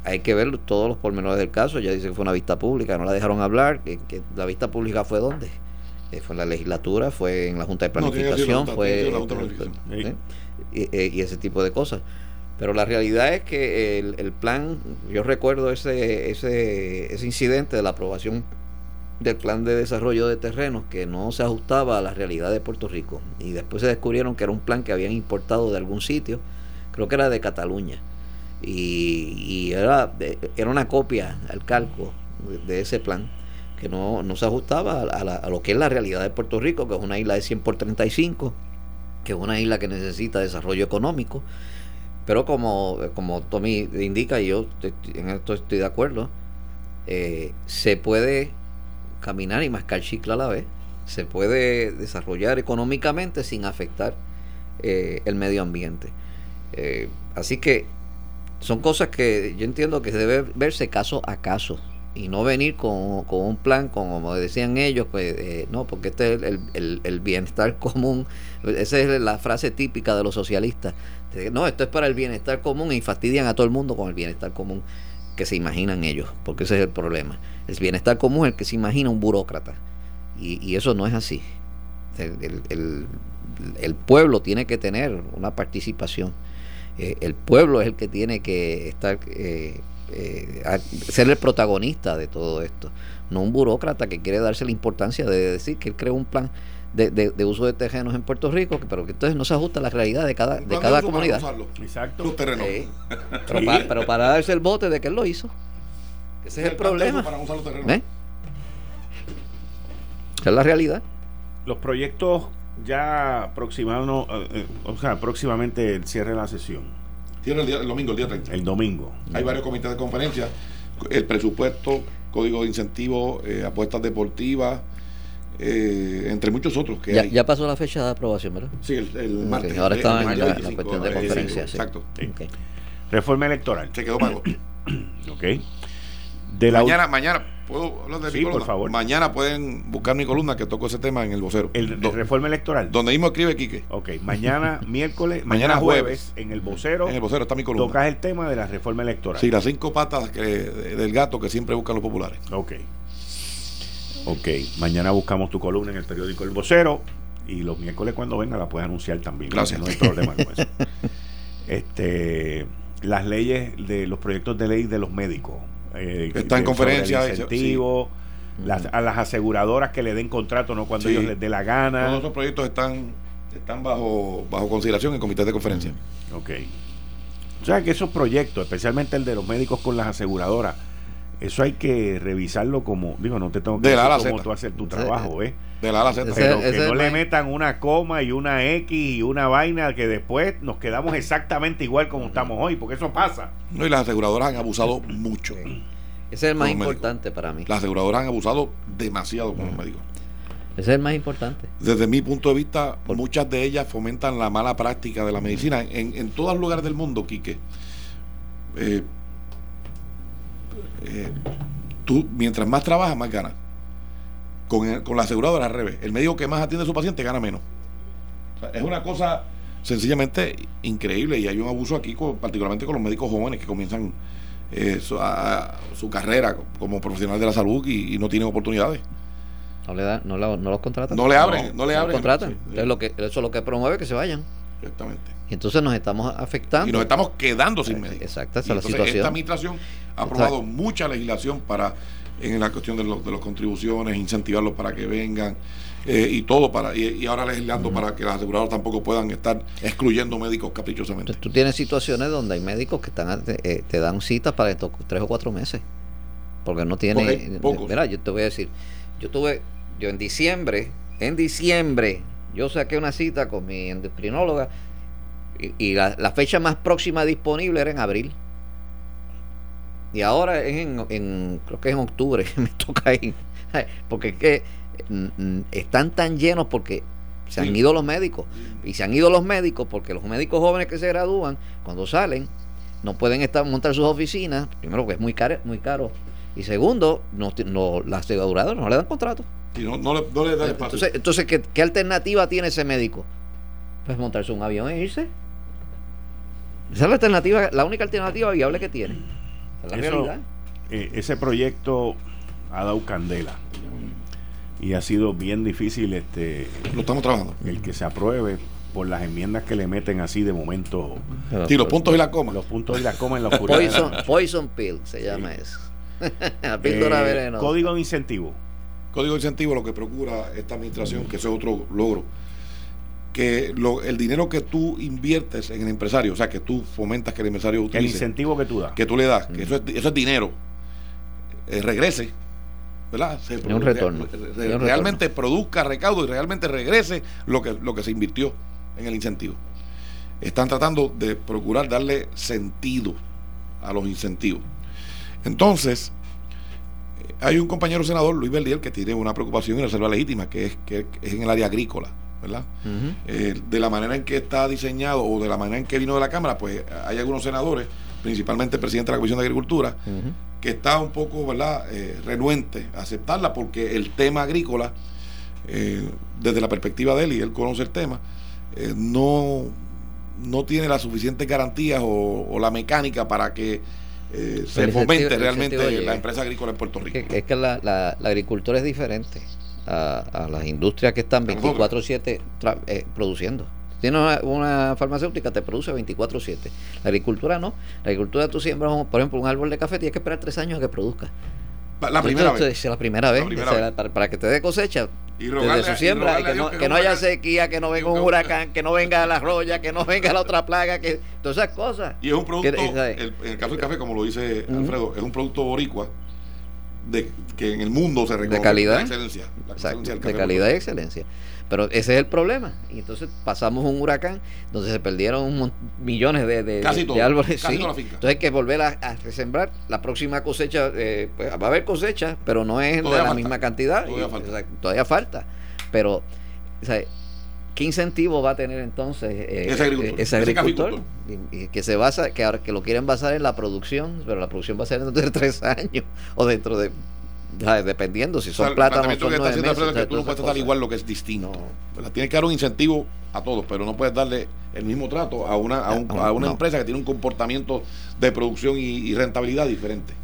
hay que ver todos los pormenores del caso. Ya dice que fue una vista pública, no la dejaron hablar. Que, la vista pública fue dónde? Eh, fue en la legislatura, fue en la Junta de Planificación, fue. y, ese tipo de cosas. Pero la realidad es que el, el plan, yo recuerdo ese, ese, ese incidente de la aprobación del plan de desarrollo de terrenos que no se ajustaba a la realidad de Puerto Rico. Y después se descubrieron que era un plan que habían importado de algún sitio, creo que era de Cataluña. Y, era, era una copia al calco de ese plan que no, no se ajustaba a, lo que es la realidad de Puerto Rico, que es una isla de 100 por 35, que es una isla que necesita desarrollo económico. Pero como, como Tommy indica, y yo en esto estoy de acuerdo, eh, se puede caminar y mascar chicle a la vez. Se puede desarrollar económicamente sin afectar eh, el medio ambiente. Eh, así que son cosas que yo entiendo que debe verse caso a caso y no venir con, un plan, como decían ellos, pues eh, no, porque este es el, el, bienestar común. Esa es la frase típica de los socialistas. No, esto es para el bienestar común y fastidian a todo el mundo con el bienestar común que se imaginan ellos, porque ese es el problema. El bienestar común es el que se imagina un burócrata, y, eso no es así. El, pueblo tiene que tener una participación. Eh, el pueblo es el que tiene que estar eh, eh, ser el protagonista de todo esto, no un burócrata que quiere darse la importancia de decir que él creó un plan de, de, uso de terrenos en Puerto Rico, pero que entonces no se ajusta a la realidad de cada, de cada comunidad. Exacto. pero, para, darse el bote de que él lo hizo. Ese es el, problema. ¿Eh? Esa es la realidad. Los proyectos ya aproximados, eh, eh, o sea, próximamente el cierre de la sesión. Tiene el, el domingo, el día 30. El domingo. Hay varios comités de conferencia. El presupuesto, código de incentivos, apuestas deportivas, eh, entre muchos otros que ya, hay. Ya pasó la fecha de aprobación, ¿verdad? Sí, el, martes. Ahora está en la, cuestión de conferencia. Exacto. Reforma electoral. Se quedó pago. ok. De la mañana, mañana, ¿puedo hablar de sí, por favor. Mañana pueden buscar mi columna que toco ese tema en el vocero. El de reforma electoral. Donde mismo escribe Quique. Ok, mañana miércoles, mañana, jueves, en el vocero. En el vocero está mi columna. Tocas el tema de la reforma electoral. Sí, las cinco patas que, del gato que siempre buscan los populares. Ok. Ok, mañana buscamos tu columna en el periódico El Vocero y los miércoles cuando venga la puedes anunciar también. Gracias. No hay problema con eso. Este, las leyes de los proyectos de ley de los médicos. Eh, Está en conferencia. Incentivo, a las aseguradoras que le den contrato, no cuando ellos les dé la gana. Todos esos proyectos están, están bajo, bajo consideración en comité de conferencia. Ok. O sea que esos proyectos, especialmente el de los médicos con las aseguradoras, eso hay que revisarlo como, digo, no te tengo que decir cómo tú haces tu trabajo, ¿eh? De la Pero que no le metan una coma y una X y una vaina que después nos quedamos exactamente igual como estamos hoy, porque eso pasa. No, y las aseguradoras han abusado mucho. Ese es el más importante para mí. Las aseguradoras han abusado demasiado con los médicos. Ese es el más importante. Desde mi punto de vista, muchas de ellas fomentan la mala práctica de la medicina. En, en todos los lugares del mundo, Quique, eh, eh, tú mientras más trabajas, más ganas. Con, con la aseguradora al revés. El médico que más atiende a su paciente gana menos. es una cosa sencillamente increíble y hay un abuso aquí, particularmente con los médicos jóvenes que comienzan eh, su, carrera como profesional de la salud y, no tienen oportunidades. No, le da, no, no los contratan. No le abren, no, le abren. contratan. lo que, eso es lo que promueve que se vayan. Exactamente. Y entonces nos estamos afectando. Y nos estamos quedando sin médicos. Exacto, esa es la situación. Esta administración ha aprobado mucha legislación para en la cuestión de, los, de las contribuciones, incentivarlos para que vengan. Eh, y todo para y, ahora legislando para que las aseguradoras tampoco puedan estar excluyendo médicos caprichosamente. tú tienes situaciones donde hay médicos que están eh, te dan citas para estos tres o cuatro meses porque no tiene mira yo te voy a decir yo tuve yo en diciembre en diciembre yo saqué una cita con mi endocrinóloga y, la, fecha más próxima disponible era en abril y ahora es en, en creo que es en octubre me toca ir porque es que están tan llenos porque se han ido los médicos. Y se han ido los médicos porque los médicos jóvenes que se gradúan, cuando salen, no pueden estar montar sus oficinas. Primero, que es muy caro. Muy caro y segundo, no, no, las aseguradoras no le dan contrato. no, no, le, dan espacio. Entonces, entonces ¿qué, alternativa tiene ese médico? Pues montarse un avión e irse. Esa es la alternativa, la única alternativa viable que tiene. Eh, ese proyecto ha dado candela. Y ha sido bien difícil este lo estamos trabajando. el que se apruebe por las enmiendas que le meten así de momento. Sí los puntos y la coma. Los puntos y la coma en la poison, poison pill se llama eso. La píldora eh, código de incentivo. Código de incentivo lo que procura esta administración que eso es otro logro que lo, el dinero que tú inviertes en el empresario, o sea, que tú fomentas que el empresario utilice. El incentivo que tú das. Que tú le das, que eso, es, eso es dinero, eh, regrese ¿verdad? un retorno. realmente produzca recaudo y realmente regrese lo que, lo que se invirtió en el incentivo. Están tratando de procurar darle sentido a los incentivos. Entonces, hay un compañero senador, Luis Verdiel, que tiene una preocupación y reserva legítima, que es, que es en el área agrícola. ¿Verdad? Eh, de la manera en que está diseñado o de la manera en que vino de la Cámara, pues hay algunos senadores, principalmente el presidente de la Comisión de Agricultura, que está un poco ¿verdad? Eh, renuente a aceptarla porque el tema agrícola, eh, desde la perspectiva de él, y él conoce el tema, eh, no, no tiene las suficientes garantías o, la mecánica para que se fomente realmente la empresa agrícola en Puerto Rico. Es que la, la, agricultura es diferente a, las industrias que están 24/7 produciendo tienes una, farmacéutica, te produce 24-7. La agricultura no. La agricultura tú siembras, por ejemplo, un árbol de café, tienes que esperar tres años a que produzca. La, primera vez. La primera vez. para, que te dé cosecha. desde su siembra, que, no, que, no, haya sequía, que no venga un huracán, que no venga la roya, que no venga la otra plaga, que todas esas cosas. Y es un producto, el, en el caso del café, como lo dice Alfredo, es un producto boricua de que en el mundo se reconoce de calidad, la excelencia, de calidad y excelencia. Pero ese es el problema. Y entonces pasamos un huracán donde se perdieron millones de, de, árboles. Entonces hay que volver a, a resembrar. La próxima cosecha, eh, pues, va a haber cosecha, pero no es de la misma cantidad. Todavía, falta. Pero, ¿qué incentivo va a tener entonces eh, ese agricultor? Y, que se basa, que ahora que lo quieren basar en la producción, pero la producción va a ser dentro de tres años o dentro de dependiendo si son plátanos que está haciendo que tú no puedes tratar igual lo que es distinto. Tienes que dar un incentivo a todos, pero no puedes darle el mismo trato a una, a, una empresa que tiene un comportamiento de producción y, rentabilidad diferente.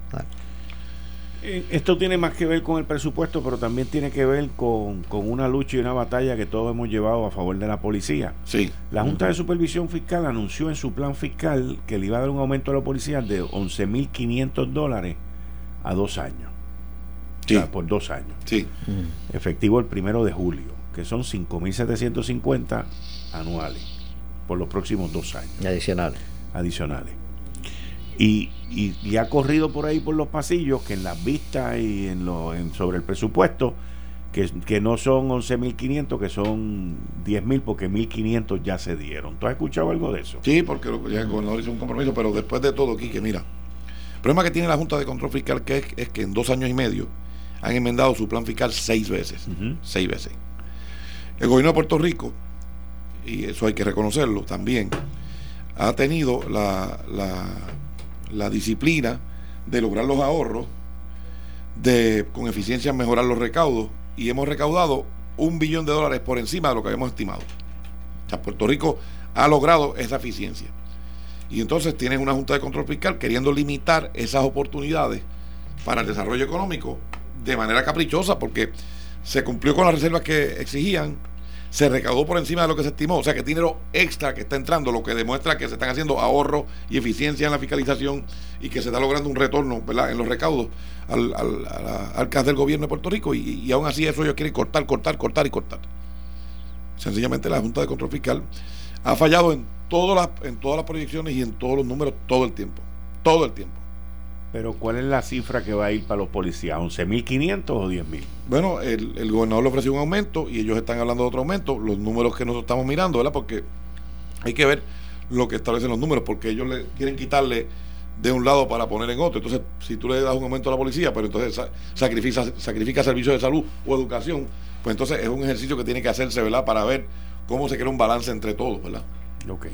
Eh, esto tiene más que ver con el presupuesto, pero también tiene que ver con, una lucha y una batalla que todos hemos llevado a favor de la policía. Sí. La Junta de Supervisión Fiscal anunció en su plan fiscal que le iba a dar un aumento a la policía de 11.500 dólares a dos años por dos años. Sí. Efectivo el primero de julio, que son 5.750 anuales por los próximos dos años. Adicionales. Adicionales. Y, y, ha corrido por ahí por los pasillos que en las vistas y en lo, en, sobre el presupuesto, que, que no son 11.500, que son 10.000, porque 1.500 ya se dieron. ¿Tú has escuchado algo de eso? Sí, porque el gobernador hizo un compromiso, pero después de todo, que mira, el problema que tiene la Junta de Control Fiscal que es, es que en dos años y medio han enmendado su plan fiscal seis veces. Seis veces. El gobierno de Puerto Rico, y eso hay que reconocerlo también, ha tenido la, la, disciplina de lograr los ahorros, de con eficiencia mejorar los recaudos, y hemos recaudado un billón de dólares por encima de lo que habíamos estimado. O sea, Puerto Rico ha logrado esa eficiencia. Y entonces tienes una Junta de Control Fiscal queriendo limitar esas oportunidades para el desarrollo económico de manera caprichosa, porque se cumplió con las reservas que exigían, se recaudó por encima de lo que se estimó, o sea que dinero extra que está entrando, lo que demuestra que se están haciendo ahorro y eficiencia en la fiscalización y que se está logrando un retorno en los recaudos al, al, caso del gobierno de Puerto Rico y, aún así eso ellos quieren cortar, cortar, cortar y cortar. Sencillamente la Junta de Control Fiscal ha fallado en todas las, en todas las proyecciones y en todos los números todo el tiempo, todo el tiempo. Pero ¿cuál es la cifra que va a ir para los policías? ¿11.500 o 10.000? Bueno, el, el, gobernador le ofreció un aumento y ellos están hablando de otro aumento. Los números que nosotros estamos mirando, ¿verdad? Porque hay que ver lo que establecen los números, porque ellos le quieren quitarle de un lado para poner en otro. Entonces, si tú le das un aumento a la policía, pero entonces sacrifica, sacrifica servicios de salud o educación, pues entonces es un ejercicio que tiene que hacerse, ¿verdad? Para ver cómo se crea un balance entre todos, ¿verdad? Ok.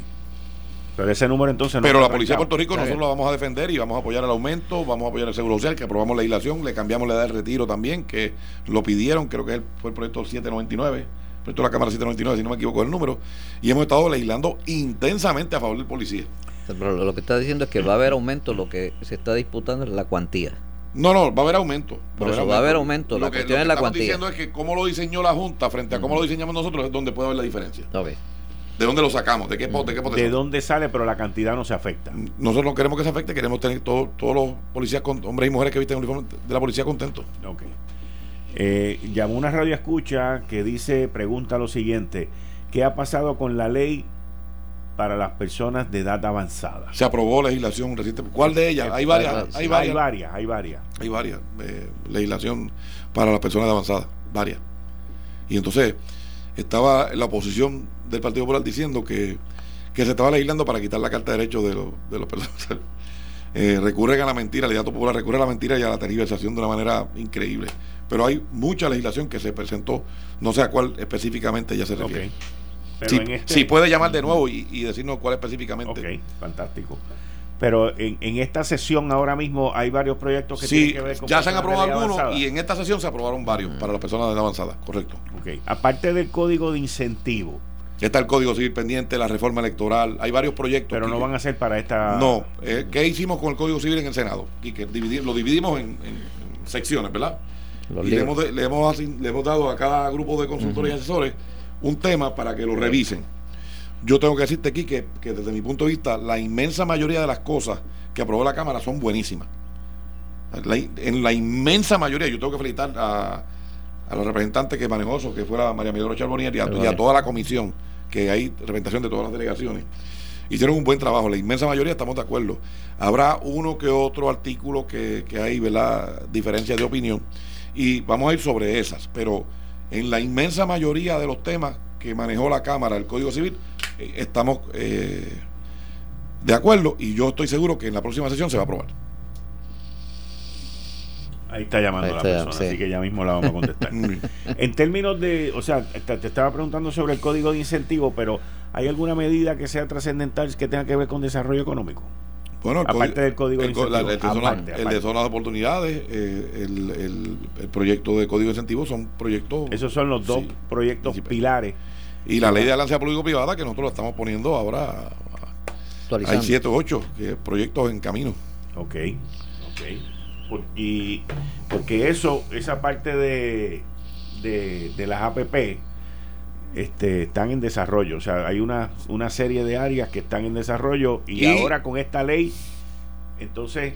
Pero ese número entonces no Pero la Policía de Puerto Rico nosotros la vamos a defender y vamos a apoyar el aumento, vamos a apoyar el Seguro Social, que aprobamos legislación, le cambiamos la edad de retiro también, que lo pidieron, creo que fue el proyecto 799, el proyecto de la Cámara 799, si no me equivoco el número, y hemos estado legislando intensamente a favor del policía. Pero lo que está diciendo es que va a haber aumento, lo que se está disputando es la cuantía. No, no, va a haber aumento. Por eso va a haber aumento. la cuestión es la cuantía. diciendo es que cómo lo diseñó la Junta frente a cómo lo diseñamos nosotros es donde puede haber la diferencia. Okay. ¿De dónde lo sacamos? ¿De qué, de qué ¿De dónde sale? Pero la cantidad no se afecta. Nosotros no queremos que se afecte, queremos tener todos los policías, hombres y mujeres que visten el uniforme de la policía contentos. Ok. Eh, llamó una radio escucha que dice, pregunta lo siguiente, ¿qué ha pasado con la ley para las personas de edad avanzada? Se aprobó legislación reciente. ¿Cuál de ellas? Hay varias. Hay varias, hay varias. Hay varias, hay varias eh, legislación para las personas de avanzada, varias. Y entonces estaba la oposición del Partido Popular diciendo que, se estaba legislando para quitar la carta de derechos de, los, de los personas. Eh, recurren a la mentira, el liderato popular recurre a la mentira y a la tergiversación de una manera increíble. Pero hay mucha legislación que se presentó, no sé a cuál específicamente ya se refiere. Okay. Este si, puede llamar de nuevo y, y, decirnos cuál específicamente. Ok, fantástico. Pero en, en, esta sesión ahora mismo hay varios proyectos que tienen que ver con. Ya se han aprobado algunos y en esta sesión se aprobaron varios para las personas de edad avanzada, correcto. Ok. Aparte del código de incentivo. Está el Código Civil pendiente, la reforma electoral, hay varios proyectos. Pero no van a ser para esta. No. Eh, ¿Qué hicimos con el Código Civil en el Senado? Y que lo dividimos en, secciones, ¿verdad? y le hemos, le, hemos, le hemos, dado a cada grupo de consultores y asesores un tema para que lo revisen yo tengo que decirte aquí que, desde mi punto de vista, la inmensa mayoría de las cosas que aprobó la Cámara son buenísimas. en la inmensa mayoría, yo tengo que felicitar a, a los representantes que manejó eso, que fuera María Miguel Charbonier y, a, toda la comisión, que hay representación de todas las delegaciones. Hicieron un buen trabajo, la inmensa mayoría estamos de acuerdo. Habrá uno que otro artículo que, que hay, ¿verdad? Diferencias de opinión. Y vamos a ir sobre esas, pero en la inmensa mayoría de los temas que manejó la Cámara, el Código Civil, eh, estamos eh, de acuerdo y yo estoy seguro que en la próxima sesión se va a aprobar. Ahí está llamando la persona, así que ya mismo la vamos a contestar. en términos de, o sea, te, estaba preguntando sobre el código de incentivo, pero ¿hay alguna medida que sea trascendental que tenga que ver con desarrollo económico? Bueno, aparte del código de incentivo. el, de zonas de oportunidades, eh, el, proyecto de código de incentivo son proyectos. Esos son los dos proyectos pilares y la ley de alianza público-privada que nosotros la estamos poniendo ahora. Hay siete o ocho proyectos en camino. Ok, ok. Y porque eso, esa parte de, de, las APP este, están en desarrollo. O sea, hay una, una serie de áreas que están en desarrollo y, ahora con esta ley, entonces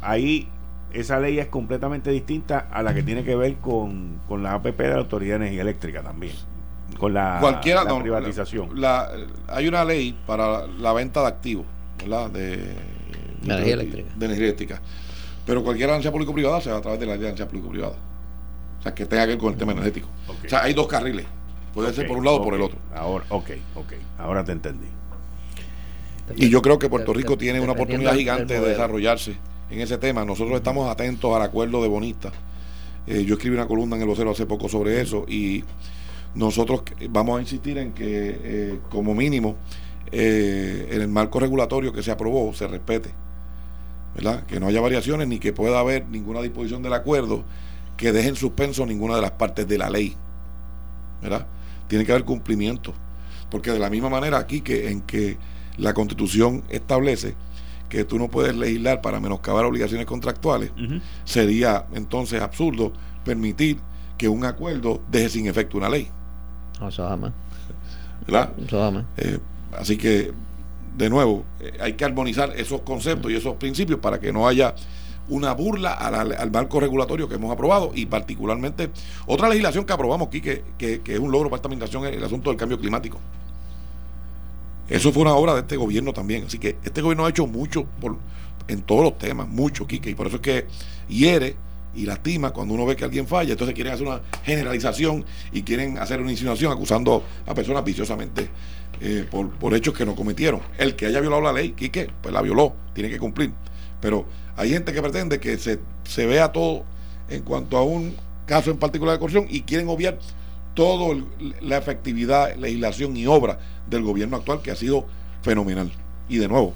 ahí esa ley es completamente distinta a la que tiene que ver con, con la APP de la Autoridad de Energía Eléctrica también con la, Cualquiera, privatización. La, hay una ley para la venta de activos, ¿verdad? De, energía eléctrica. De energía eléctrica. Pero cualquier alianza público-privada se va a través de la alianza público-privada. O sea, que tenga que ver con el tema energético. O sea, hay dos carriles. Puede ser por un lado o por el otro. Ahora, ok, ok. Ahora te entendí. Y yo creo que Puerto Rico tiene una oportunidad gigante de desarrollarse en ese tema. Nosotros estamos atentos al acuerdo de Bonita Eh, yo escribí una columna en el vocero hace poco sobre eso y nosotros vamos a insistir en que eh, como mínimo eh, en el marco regulatorio que se aprobó se respete, ¿verdad? Que no haya variaciones ni que pueda haber ninguna disposición del acuerdo que deje en suspenso ninguna de las partes de la ley, ¿verdad? Tiene que haber cumplimiento, porque de la misma manera aquí que en que la Constitución establece que tú no puedes legislar para menoscabar obligaciones contractuales, sería entonces absurdo permitir que un acuerdo deje sin efecto una ley. Eso jamás. ¿Verdad? Eh, así que, de nuevo, eh, hay que armonizar esos conceptos y esos principios para que no haya una burla al, marco regulatorio que hemos aprobado y particularmente otra legislación que aprobamos aquí que, que, es un logro para esta administración el asunto del cambio climático. Eso fue una obra de este gobierno también. Así que este gobierno ha hecho mucho por, en todos los temas, mucho, Quique, y por eso es que hiere y lastima cuando uno ve que alguien falla. Entonces quieren hacer una generalización y quieren hacer una insinuación acusando a personas viciosamente eh, por, hechos que no cometieron. El que haya violado la ley, Quique, pues la violó, tiene que cumplir. Pero hay gente que pretende que se, se vea todo en cuanto a un caso en particular de corrupción y quieren obviar toda la efectividad, legislación y obra del gobierno actual que ha sido fenomenal. Y de nuevo,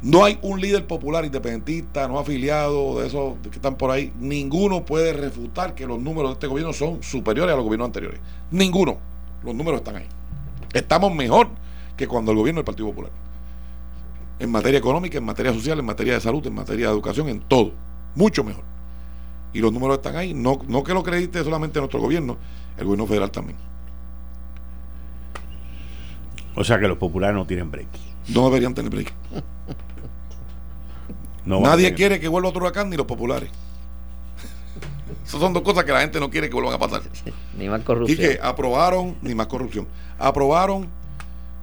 no hay un líder popular independentista, no afiliado, de esos que están por ahí. Ninguno puede refutar que los números de este gobierno son superiores a los gobiernos anteriores. Ninguno. Los números están ahí. Estamos mejor que cuando el gobierno del Partido Popular. En materia económica, en materia social, en materia de salud, en materia de educación, en todo. Mucho mejor. Y los números están ahí. No, no que lo acredite solamente nuestro gobierno, el gobierno federal también. O sea que los populares no tienen break. No deberían tener break. Nadie quiere que vuelva otro huracán ni los populares. Esas son dos cosas que la gente no quiere que vuelvan a pasar. ni más corrupción. Y que aprobaron, ni más corrupción. Aprobaron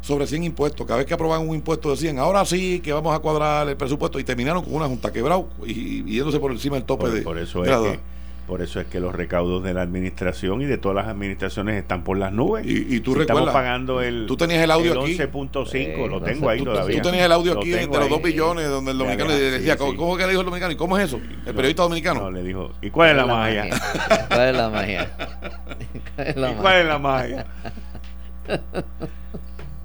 sobre 100 impuestos. Cada vez que aprobaban un impuesto decían, ahora sí que vamos a cuadrar el presupuesto. Y terminaron con una junta quebrado y, yéndose por encima del tope de. Por eso es que por eso es que los recaudos de la administración y de todas las administraciones están por las nubes. Y, tú recuerdas. Estamos pagando el. Tú tenías el audio aquí. 11.5, lo tengo ahí todavía. Tú tenías el audio aquí de los dos billones, donde el dominicano le decía, ¿cómo, que le dijo el dominicano? ¿Y cómo es eso? El periodista dominicano. No, le dijo, ¿y cuál es la, magia? ¿Cuál es la magia? ¿Y cuál es la magia?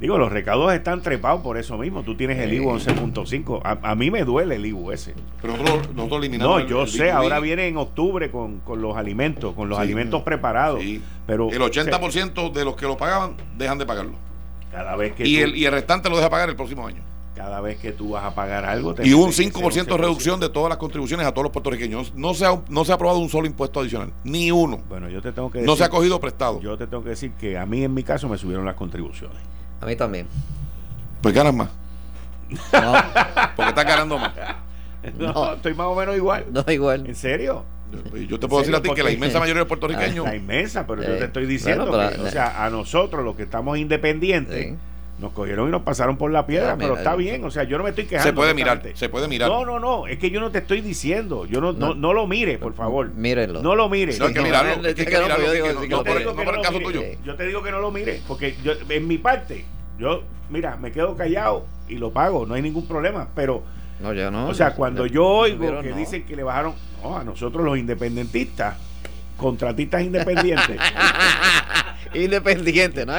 Digo, los recaudos están trepados por eso mismo. Tú tienes el IBU 11.5. A, mí me duele el IBU ese. Pero nosotros, eliminamos. No, yo sé, ahora viene en octubre con, los alimentos, con los alimentos preparados. Pero el 80% de los que lo pagaban dejan de pagarlo. Cada vez que y, el, y el restante lo deja pagar el próximo año. Cada vez que tú vas a pagar algo. y un 5% de reducción de todas las contribuciones a todos los puertorriqueños. No se, ha, no se ha aprobado un solo impuesto adicional. Ni uno. Bueno, yo te tengo que decir, No se ha cogido prestado. Yo te tengo que decir que a mí, en mi caso, me subieron las contribuciones. A mí también. Pues ganas más. No. Porque estás ganando más. No, estoy más o menos igual. No, igual. ¿En serio? Yo te puedo decir a ti que la inmensa mayoría de puertorriqueños. La inmensa, pero yo te estoy diciendo que, o sea, a nosotros, los que estamos independientes, nos cogieron y nos pasaron por la piedra, pero está bien, o sea, yo no me estoy quejando. Se puede mirar, se puede mirar. No, no, no, es que yo no te estoy diciendo, yo no, no, no lo mire, por favor. Mírenlo. No lo mire. No hay que mirarlo, hay que mirarlo. No por el caso tuyo. Yo te digo que no lo mire, porque yo, en mi parte, yo, mira, me quedo callado y lo pago, no hay ningún problema, pero... No, ya no. O sea, cuando yo oigo que dicen que le bajaron, no, a nosotros los independentistas, contratistas independientes. independientes, ¿no?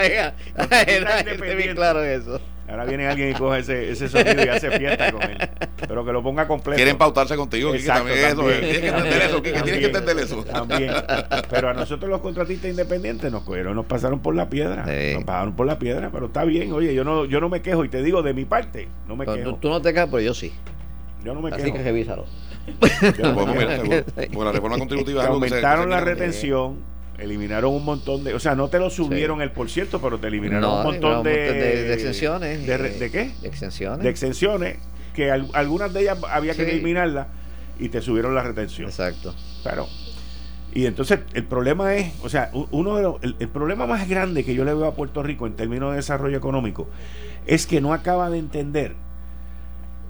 bien claro eso. Ahora viene alguien y coge ese, ese sonido y hace fiesta con él. Pero que lo ponga completo. Quieren pautarse contigo, Exacto, también, eso. Tienes que entender eso, tienes que entender eso. También. Pero a nosotros los contratistas independientes nos cogieron, nos pasaron por la piedra. Nos pasaron por la piedra, pero está bien. Oye, yo no, yo no me quejo y te digo de mi parte, no me quejo. Tú, no te quejas, pero yo sí. Yo no me Así quejo. que revísalo. Porque la reforma contributiva aumentaron la retención eliminaron un montón de, o sea, no te lo subieron el por cierto, pero te eliminaron un montón de, de, exenciones. De, qué? De exenciones. De exenciones, que algunas de ellas había que eliminarlas y te subieron la retención. Exacto. Pero, y entonces el problema es, o sea, uno de los, el, el, problema más grande que yo le veo a Puerto Rico en términos de desarrollo económico es que no acaba de entender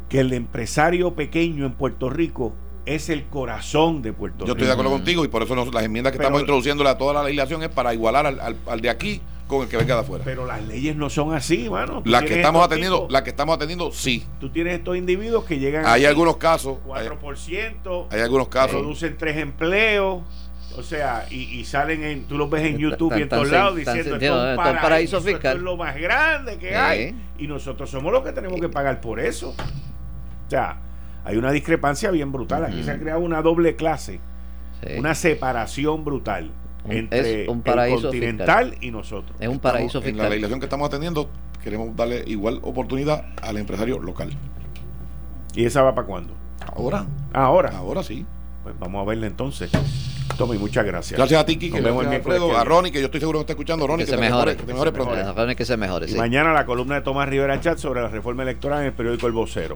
que el empresario pequeño en Puerto Rico es el corazón de Puerto Rico. Yo estoy de acuerdo contigo y por eso las enmiendas que estamos introduciendo a toda la legislación es para igualar al, de aquí con el que venga de afuera. Pero las leyes no son así, mano. Las que estamos atendiendo, las que estamos atendiendo, sí. Tú tienes estos individuos que llegan Hay algunos casos 4%, hay, algunos casos producen tres empleos O sea, y, salen en, tú los ves en YouTube y en todos lados diciendo esto es un paraíso, fiscal. Esto es lo más grande que hay. Y nosotros somos los que tenemos que pagar por eso. O sea, hay una discrepancia bien brutal. Aquí se ha creado una doble clase, una separación brutal entre un el continental y nosotros. Es un paraíso fiscal. En la legislación que estamos atendiendo, queremos darle igual oportunidad al empresario local. ¿Y esa va para cuándo? Ahora. Ahora. Ahora sí. Pues vamos a verla entonces. Tommy, muchas gracias. Gracias a ti, Kiki. Gracias a Alfredo, a Ronnie, que yo estoy seguro que está escuchando. Ronnie, que, se mejore. Que te mejore pronto. Ronnie, que se mejore. Y mañana la columna de Tomás Rivera Chat sobre la reforma electoral en el periódico El Vocero.